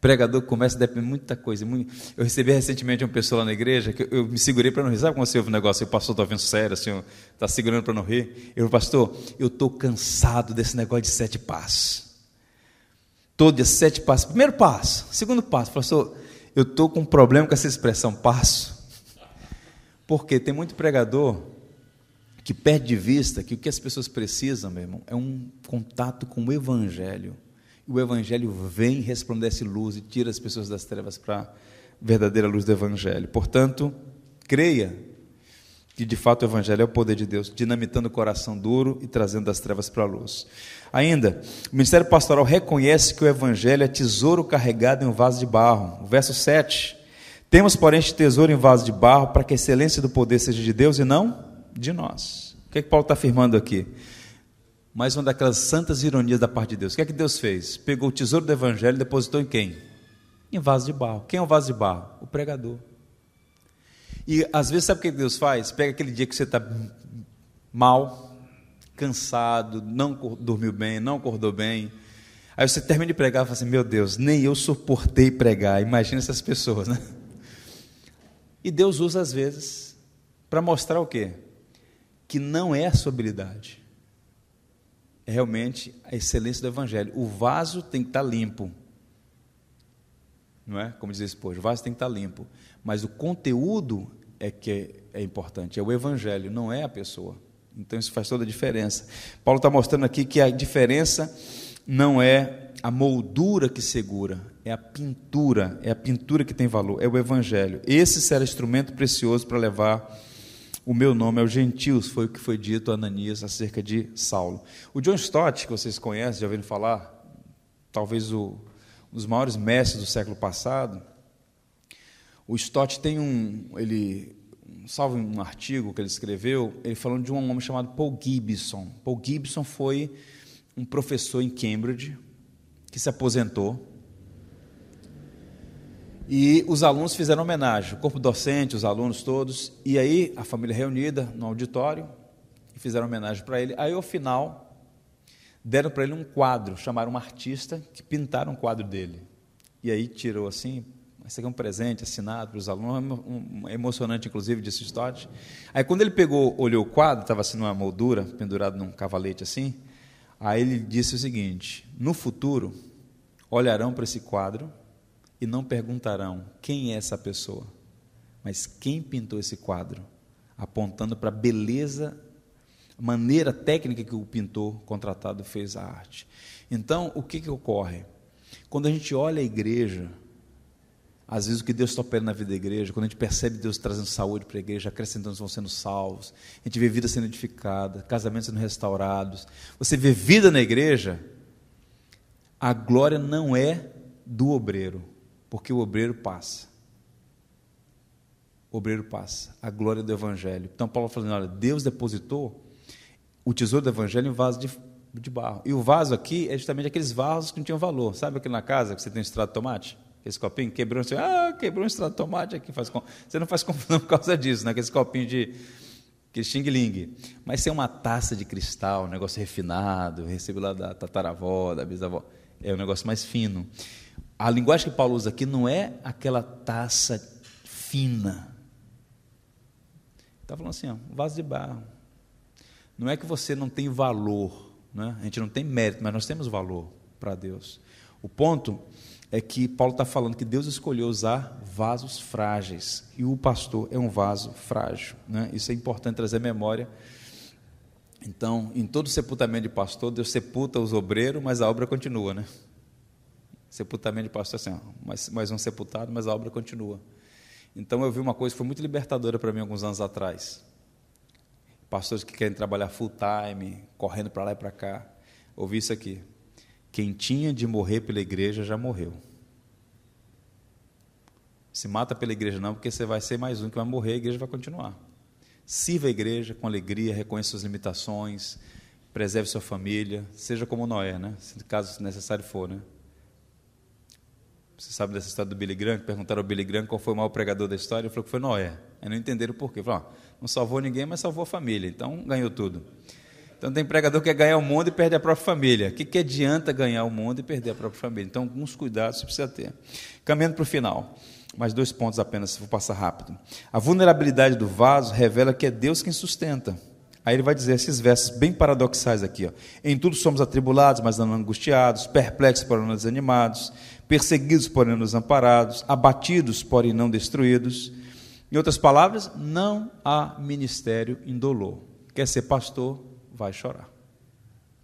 pregador começa a depender de muita coisa. Muito... Eu recebi recentemente uma pessoa lá na igreja que eu me segurei para não rir. Sabe quando você ouve um negócio o pastor está vendo sério, assim, está segurando para não rir? Eu pastor, eu estou cansado desse negócio de sete passos. Todo sete passos. Primeiro passo, segundo passo. Pastor, eu estou com um problema com essa expressão passo. Porque tem muito pregador que perde de vista que o que as pessoas precisam, meu irmão, é um contato com o Evangelho o Evangelho vem, resplandece luz e tira as pessoas das trevas para a verdadeira luz do Evangelho. Portanto, creia que de fato o Evangelho é o poder de Deus, dinamitando o coração duro e trazendo das trevas para a luz. Ainda, o Ministério Pastoral reconhece que o Evangelho é tesouro carregado em um vaso de barro. O verso 7. Temos, porém, este tesouro em vaso de barro para que a excelência do poder seja de Deus e não de nós. O que, é que Paulo está afirmando aqui? Mais uma daquelas santas ironias da parte de Deus. O que é que Deus fez? Pegou o tesouro do Evangelho e depositou em quem? Em vaso de barro. Quem é o vaso de barro? O pregador. E às vezes, sabe o que Deus faz? Pega aquele dia que você está mal, cansado, não dormiu bem, não acordou bem. Aí você termina de pregar e fala assim: Meu Deus, nem eu suportei pregar. Imagina essas pessoas, né? E Deus usa às vezes para mostrar o quê? Que não é a sua habilidade. Realmente a excelência do Evangelho. O vaso tem que estar limpo. Não é? Como diz esse povo, o vaso tem que estar limpo. Mas o conteúdo é que é importante, é o Evangelho, não é a pessoa. Então isso faz toda a diferença. Paulo está mostrando aqui que a diferença não é a moldura que segura, é a pintura, é a pintura que tem valor, é o Evangelho. Esse será instrumento precioso para levar o meu nome aos gentios, foi o que foi dito a Ananias acerca de Saulo. O John Stott, que vocês conhecem, já ouviram falar, talvez o, um dos maiores mestres do século passado, o Stott tem um, ele, salvo um artigo que ele escreveu, ele falando de um homem chamado Paul Gibson. Paul Gibson foi um professor em Cambridge que se aposentou e os alunos fizeram homenagem, o corpo docente, os alunos todos, e aí a família reunida no auditório, e fizeram homenagem para ele. Aí, ao final, deram para ele um quadro, chamaram um artista que pintaram um quadro dele. E aí tirou assim, esse aqui é um presente assinado para os alunos, um, emocionante, inclusive, disse Stott. Aí, quando ele pegou, olhou o quadro, estava assim numa moldura, pendurado num cavalete assim, aí ele disse o seguinte: no futuro, olharão para esse quadro e não perguntarão quem é essa pessoa, mas quem pintou esse quadro, apontando para a beleza, maneira técnica que o pintor contratado fez a arte. Então, o que, que ocorre? Quando a gente olha a igreja, às vezes o que Deus está operando na vida da igreja, quando a gente percebe Deus trazendo saúde para a igreja, acrescentando vão sendo salvos, a gente vê vida sendo edificada, casamentos sendo restaurados, você vê vida na igreja, a glória não é do obreiro, porque o obreiro passa. O obreiro passa. A glória do Evangelho. Então, Paulo falando: olha, Deus depositou o tesouro do Evangelho em vaso de, de barro. E o vaso aqui é justamente aqueles vasos que não tinham valor. Sabe aqui na casa que você tem um extrato de tomate? Esse copinho quebrou, você, ah, quebrou um extrato de tomate aqui. Faz, você não faz confusão por causa disso, né? aqueles copinhos de que xing-ling. Mas ser uma taça de cristal, um negócio refinado, recebo lá da tataravó, da bisavó, é um negócio mais fino a linguagem que Paulo usa aqui não é aquela taça fina. Está falando assim, ó, um vaso de barro. Não é que você não tem valor, né? a gente não tem mérito, mas nós temos valor para Deus. O ponto é que Paulo está falando que Deus escolheu usar vasos frágeis e o pastor é um vaso frágil. Né? Isso é importante trazer memória. Então, em todo sepultamento de pastor, Deus sepulta os obreiros, mas a obra continua, né? Sepultamento de pastor, assim, ó, mais, mais um sepultado, mas a obra continua. Então eu vi uma coisa que foi muito libertadora para mim alguns anos atrás. Pastores que querem trabalhar full time, correndo para lá e para cá. Ouvi isso aqui. Quem tinha de morrer pela igreja já morreu. Se mata pela igreja não, porque você vai ser mais um que vai morrer, a igreja vai continuar. Sirva a igreja com alegria, reconheça suas limitações, preserve sua família, seja como Noé, né? Se caso necessário for, né? Você sabe dessa história do Billy Graham? Perguntaram ao Billy Graham qual foi o maior pregador da história. Ele falou que foi Noé. Aí não entenderam por quê. Falaram, não salvou ninguém, mas salvou a família. Então ganhou tudo. Então tem pregador que quer ganhar o mundo e perder a própria família. O que, que adianta ganhar o mundo e perder a própria família? Então, alguns cuidados você precisa ter. Caminhando para o final. Mais dois pontos apenas, vou passar rápido. A vulnerabilidade do vaso revela que é Deus quem sustenta. Aí ele vai dizer esses versos bem paradoxais aqui. Ó. Em tudo somos atribulados, mas não angustiados, perplexos, porém não desanimados, perseguidos, porém não desamparados, abatidos, porém não destruídos. Em outras palavras, não há ministério indolor. Quer ser pastor, vai chorar,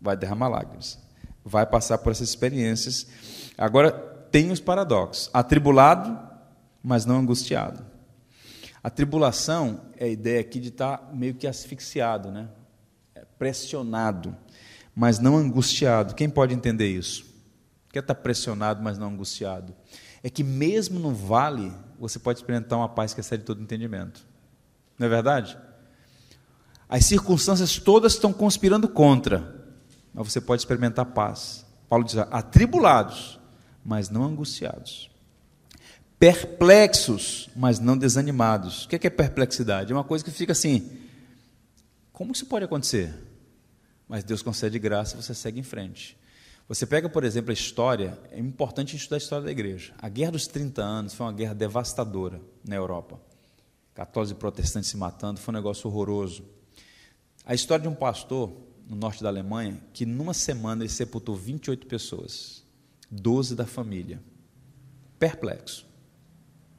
vai derramar lágrimas, vai passar por essas experiências. Agora, tem os paradoxos: atribulado, mas não angustiado. A tribulação é a ideia aqui de estar meio que asfixiado, né? É pressionado, mas não angustiado. Quem pode entender isso? Quer estar pressionado, mas não angustiado? É que mesmo no vale, você pode experimentar uma paz que excede todo entendimento. Não é verdade? As circunstâncias todas estão conspirando contra, mas você pode experimentar paz. Paulo diz: atribulados, mas não angustiados. Perplexos, mas não desanimados. O que é perplexidade? É uma coisa que fica assim: como isso pode acontecer? Mas Deus concede graça e você segue em frente. Você pega, por exemplo, a história, é importante estudar a história da igreja. A Guerra dos 30 Anos foi uma guerra devastadora na Europa. Católicos e protestantes se matando, foi um negócio horroroso. A história de um pastor no norte da Alemanha que numa semana ele sepultou 28 pessoas, 12 da família. Perplexo,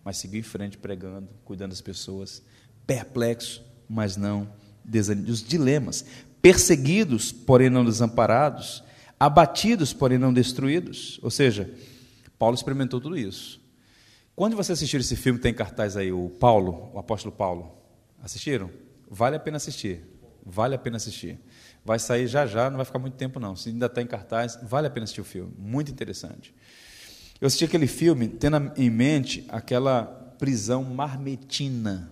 mas seguiu em frente pregando, cuidando das pessoas. Perplexo, mas não desanimado. Os dilemas. Perseguidos, porém não desamparados abatidos, porém não destruídos. Ou seja, Paulo experimentou tudo isso. Quando você assistir esse filme, tem cartaz aí, o Paulo, o apóstolo Paulo. Assistiram? Vale a pena assistir. Vale a pena assistir. Vai sair já já, não vai ficar muito tempo não. Se ainda está em cartaz, vale a pena assistir o filme. Muito interessante. Eu assisti aquele filme tendo em mente aquela prisão marmetina.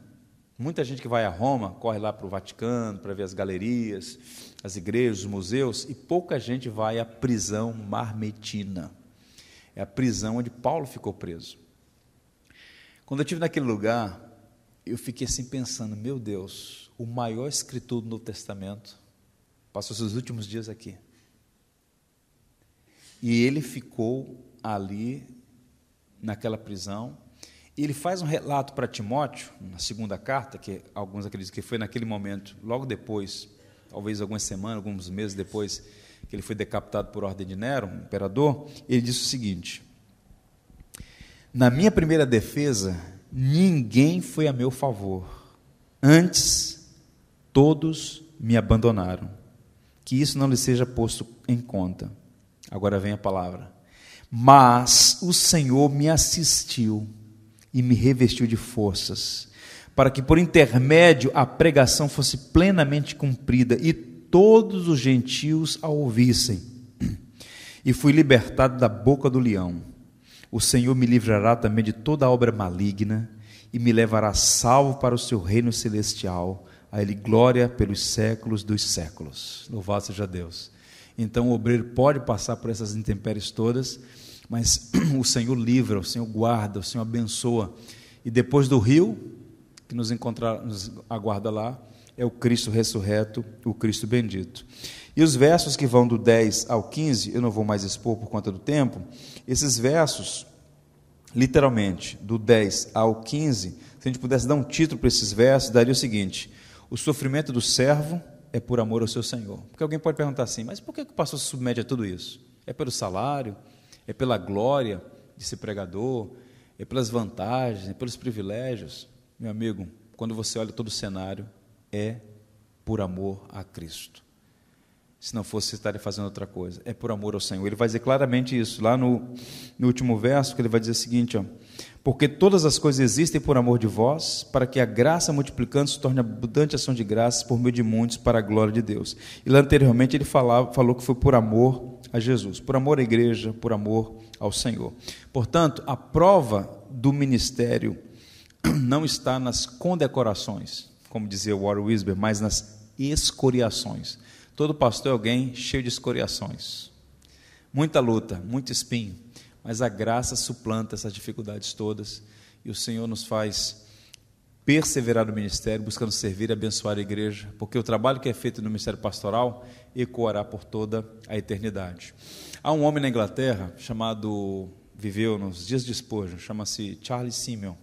Muita gente que vai a Roma corre lá para o Vaticano para ver as galerias, as igrejas, os museus, e pouca gente vai à prisão marmetina. É a prisão onde Paulo ficou preso. Quando eu estive naquele lugar, eu fiquei assim pensando: meu Deus, o maior escritor do Novo Testamento passou seus últimos dias aqui. E ele ficou ali, naquela prisão, e ele faz um relato para Timóteo, na segunda carta, que alguns acreditam que foi naquele momento, logo depois talvez algumas semanas, alguns meses depois que ele foi decapitado por ordem de Nero, um imperador, ele disse o seguinte: Na minha primeira defesa, ninguém foi a meu favor. Antes, todos me abandonaram. Que isso não lhe seja posto em conta. Agora vem a palavra. Mas o Senhor me assistiu e me revestiu de forças para que por intermédio a pregação fosse plenamente cumprida e todos os gentios a ouvissem. E fui libertado da boca do leão. O Senhor me livrará também de toda obra maligna e me levará salvo para o seu reino celestial. A Ele glória pelos séculos dos séculos. Louvado seja Deus. Então o obreiro pode passar por essas intempéries todas, mas o Senhor livra, o Senhor guarda, o Senhor abençoa. E depois do rio, que nos, encontrar, nos aguarda lá é o Cristo ressurreto, o Cristo bendito. E os versos que vão do 10 ao 15, eu não vou mais expor por conta do tempo, esses versos, literalmente, do 10 ao 15, se a gente pudesse dar um título para esses versos, daria o seguinte: O sofrimento do servo é por amor ao seu Senhor. Porque alguém pode perguntar assim, mas por que o pastor se submete a tudo isso? É pelo salário? É pela glória de ser pregador? É pelas vantagens? É pelos privilégios? Meu amigo, quando você olha todo o cenário, é por amor a Cristo. Se não fosse, você estaria fazendo outra coisa. É por amor ao Senhor. Ele vai dizer claramente isso, lá no, no último verso, que ele vai dizer o seguinte: ó, Porque todas as coisas existem por amor de vós, para que a graça multiplicando se torne abundante ação de graças por meio de muitos, para a glória de Deus. E lá anteriormente ele falava, falou que foi por amor a Jesus, por amor à igreja, por amor ao Senhor. Portanto, a prova do ministério não está nas condecorações, como dizia Warren Wisber, mas nas escoriações. Todo pastor é alguém cheio de escoriações. Muita luta, muito espinho, mas a graça suplanta essas dificuldades todas e o Senhor nos faz perseverar no ministério, buscando servir e abençoar a igreja, porque o trabalho que é feito no ministério pastoral ecoará por toda a eternidade. Há um homem na Inglaterra chamado, viveu nos dias de Spurgeon, chama-se Charles Simeon.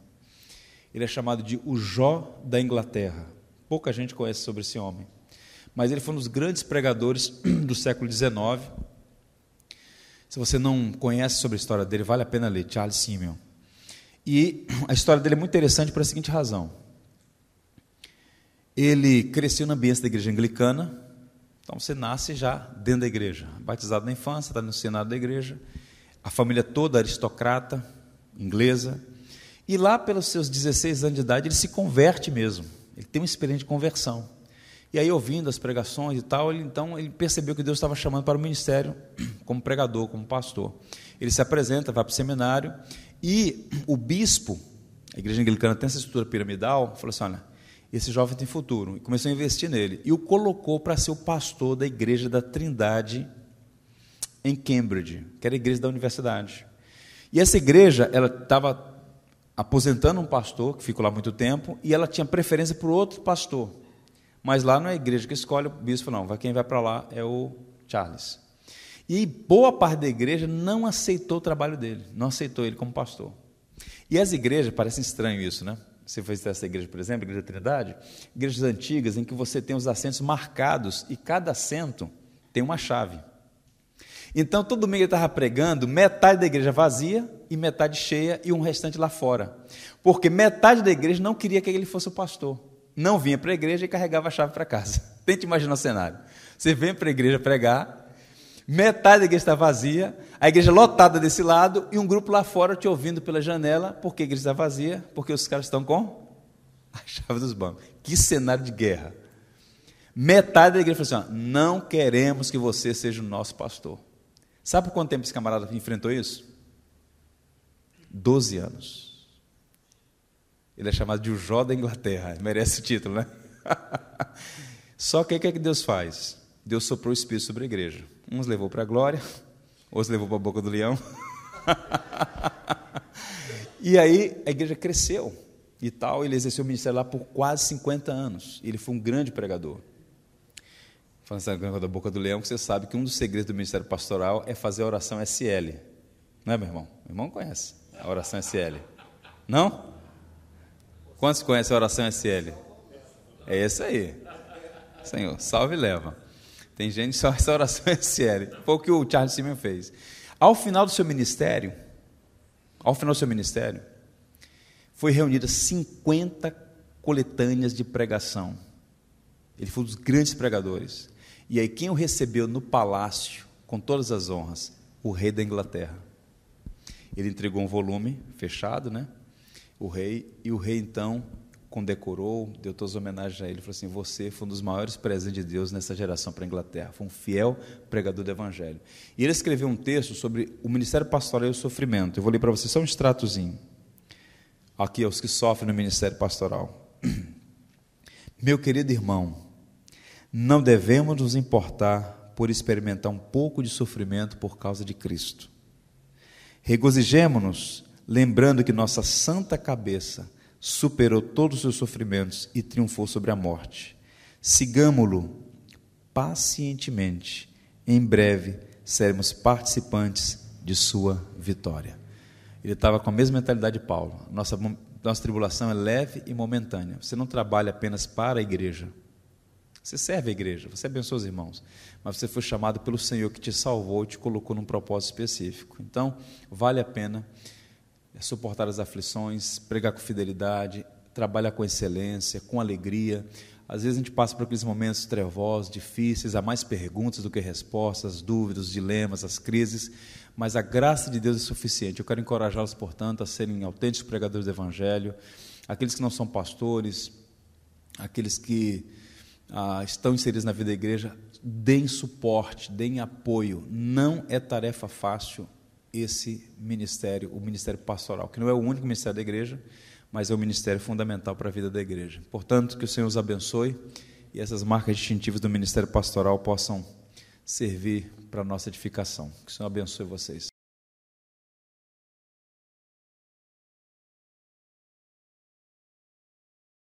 Ele é chamado de o Jó da Inglaterra. Pouca gente conhece sobre esse homem. Mas ele foi um dos grandes pregadores do século XIX. Se você não conhece sobre a história dele, vale a pena ler, Charles Simeon. E a história dele é muito interessante por a seguinte razão. Ele cresceu no ambiente da igreja anglicana, então você nasce já dentro da igreja, batizado na infância, está no senado da igreja, a família toda aristocrata, inglesa, e lá, pelos seus 16 anos de idade, ele se converte mesmo. Ele tem uma experiência de conversão. E aí, ouvindo as pregações e tal, ele, então ele percebeu que Deus estava chamando para o ministério como pregador, como pastor. Ele se apresenta, vai para o seminário, e o bispo, a igreja anglicana tem essa estrutura piramidal, falou assim: olha, esse jovem tem futuro. E começou a investir nele. E o colocou para ser o pastor da igreja da Trindade em Cambridge, que era a igreja da universidade. E essa igreja, ela estava aposentando um pastor que ficou lá muito tempo e ela tinha preferência por outro pastor. Mas lá não é a igreja que escolhe, o bispo não, quem vai para lá é o Charles. E boa parte da igreja não aceitou o trabalho dele, não aceitou ele como pastor. E as igrejas, parece estranho isso, né? Você foi essa igreja, por exemplo, a Igreja Trindade, igrejas antigas em que você tem os assentos marcados e cada assento tem uma chave. Então, todo domingo ele estava pregando, metade da igreja vazia e metade cheia e um restante lá fora. Porque metade da igreja não queria que ele fosse o pastor. Não vinha para a igreja e carregava a chave para casa. Tente imaginar o cenário. Você vem para a igreja pregar, metade da igreja está vazia, a igreja lotada desse lado e um grupo lá fora te ouvindo pela janela, porque a igreja está vazia, porque os caras estão com a chave dos bancos. Que cenário de guerra. Metade da igreja falou assim: não queremos que você seja o nosso pastor. Sabe por quanto tempo esse camarada enfrentou isso? Doze anos. Ele é chamado de o Jó da Inglaterra, merece o título, né? Só que o que é que Deus faz? Deus soprou o Espírito sobre a igreja. Uns levou para a glória, outros levou para a boca do leão. e aí a igreja cresceu e tal. Ele exerceu o ministério lá por quase 50 anos. Ele foi um grande pregador falando da boca do leão, você sabe que um dos segredos do ministério pastoral é fazer a oração SL. Não é, meu irmão? Meu irmão conhece a oração SL. Não? Quantos conhecem a oração SL? É isso aí. Senhor, salve e leva. Tem gente que só essa oração SL. Foi o que o Charles Simeon fez. Ao final do seu ministério, ao final do seu ministério, foi reunida 50 coletâneas de pregação. Ele foi um dos grandes pregadores. E aí, quem o recebeu no palácio, com todas as honras? O rei da Inglaterra. Ele entregou um volume fechado, né? O rei, e o rei então condecorou, deu todas as homenagens a ele, falou assim: Você foi um dos maiores presentes de Deus nessa geração para a Inglaterra, foi um fiel pregador do Evangelho. E ele escreveu um texto sobre o ministério pastoral e o sofrimento. Eu vou ler para vocês só um extratozinho. Aqui, aos que sofrem no ministério pastoral. Meu querido irmão, não devemos nos importar por experimentar um pouco de sofrimento por causa de Cristo. Regozijemo-nos, lembrando que nossa santa cabeça superou todos os seus sofrimentos e triunfou sobre a morte. Sigamo-lo pacientemente. Em breve seremos participantes de sua vitória. Ele estava com a mesma mentalidade de Paulo. Nossa, nossa tribulação é leve e momentânea. Você não trabalha apenas para a igreja, você serve a igreja, você abençoa os irmãos, mas você foi chamado pelo Senhor que te salvou e te colocou num propósito específico. Então, vale a pena suportar as aflições, pregar com fidelidade, trabalhar com excelência, com alegria. Às vezes a gente passa por aqueles momentos trevosos, difíceis, há mais perguntas do que respostas, dúvidas, dilemas, as crises, mas a graça de Deus é suficiente. Eu quero encorajá-los, portanto, a serem autênticos pregadores do Evangelho, aqueles que não são pastores, aqueles que ah, estão inseridos na vida da igreja, deem suporte, deem apoio. Não é tarefa fácil esse ministério, o ministério pastoral, que não é o único ministério da igreja, mas é o ministério fundamental para a vida da igreja. Portanto, que o Senhor os abençoe e essas marcas distintivas do ministério pastoral possam servir para a nossa edificação. Que o Senhor abençoe vocês.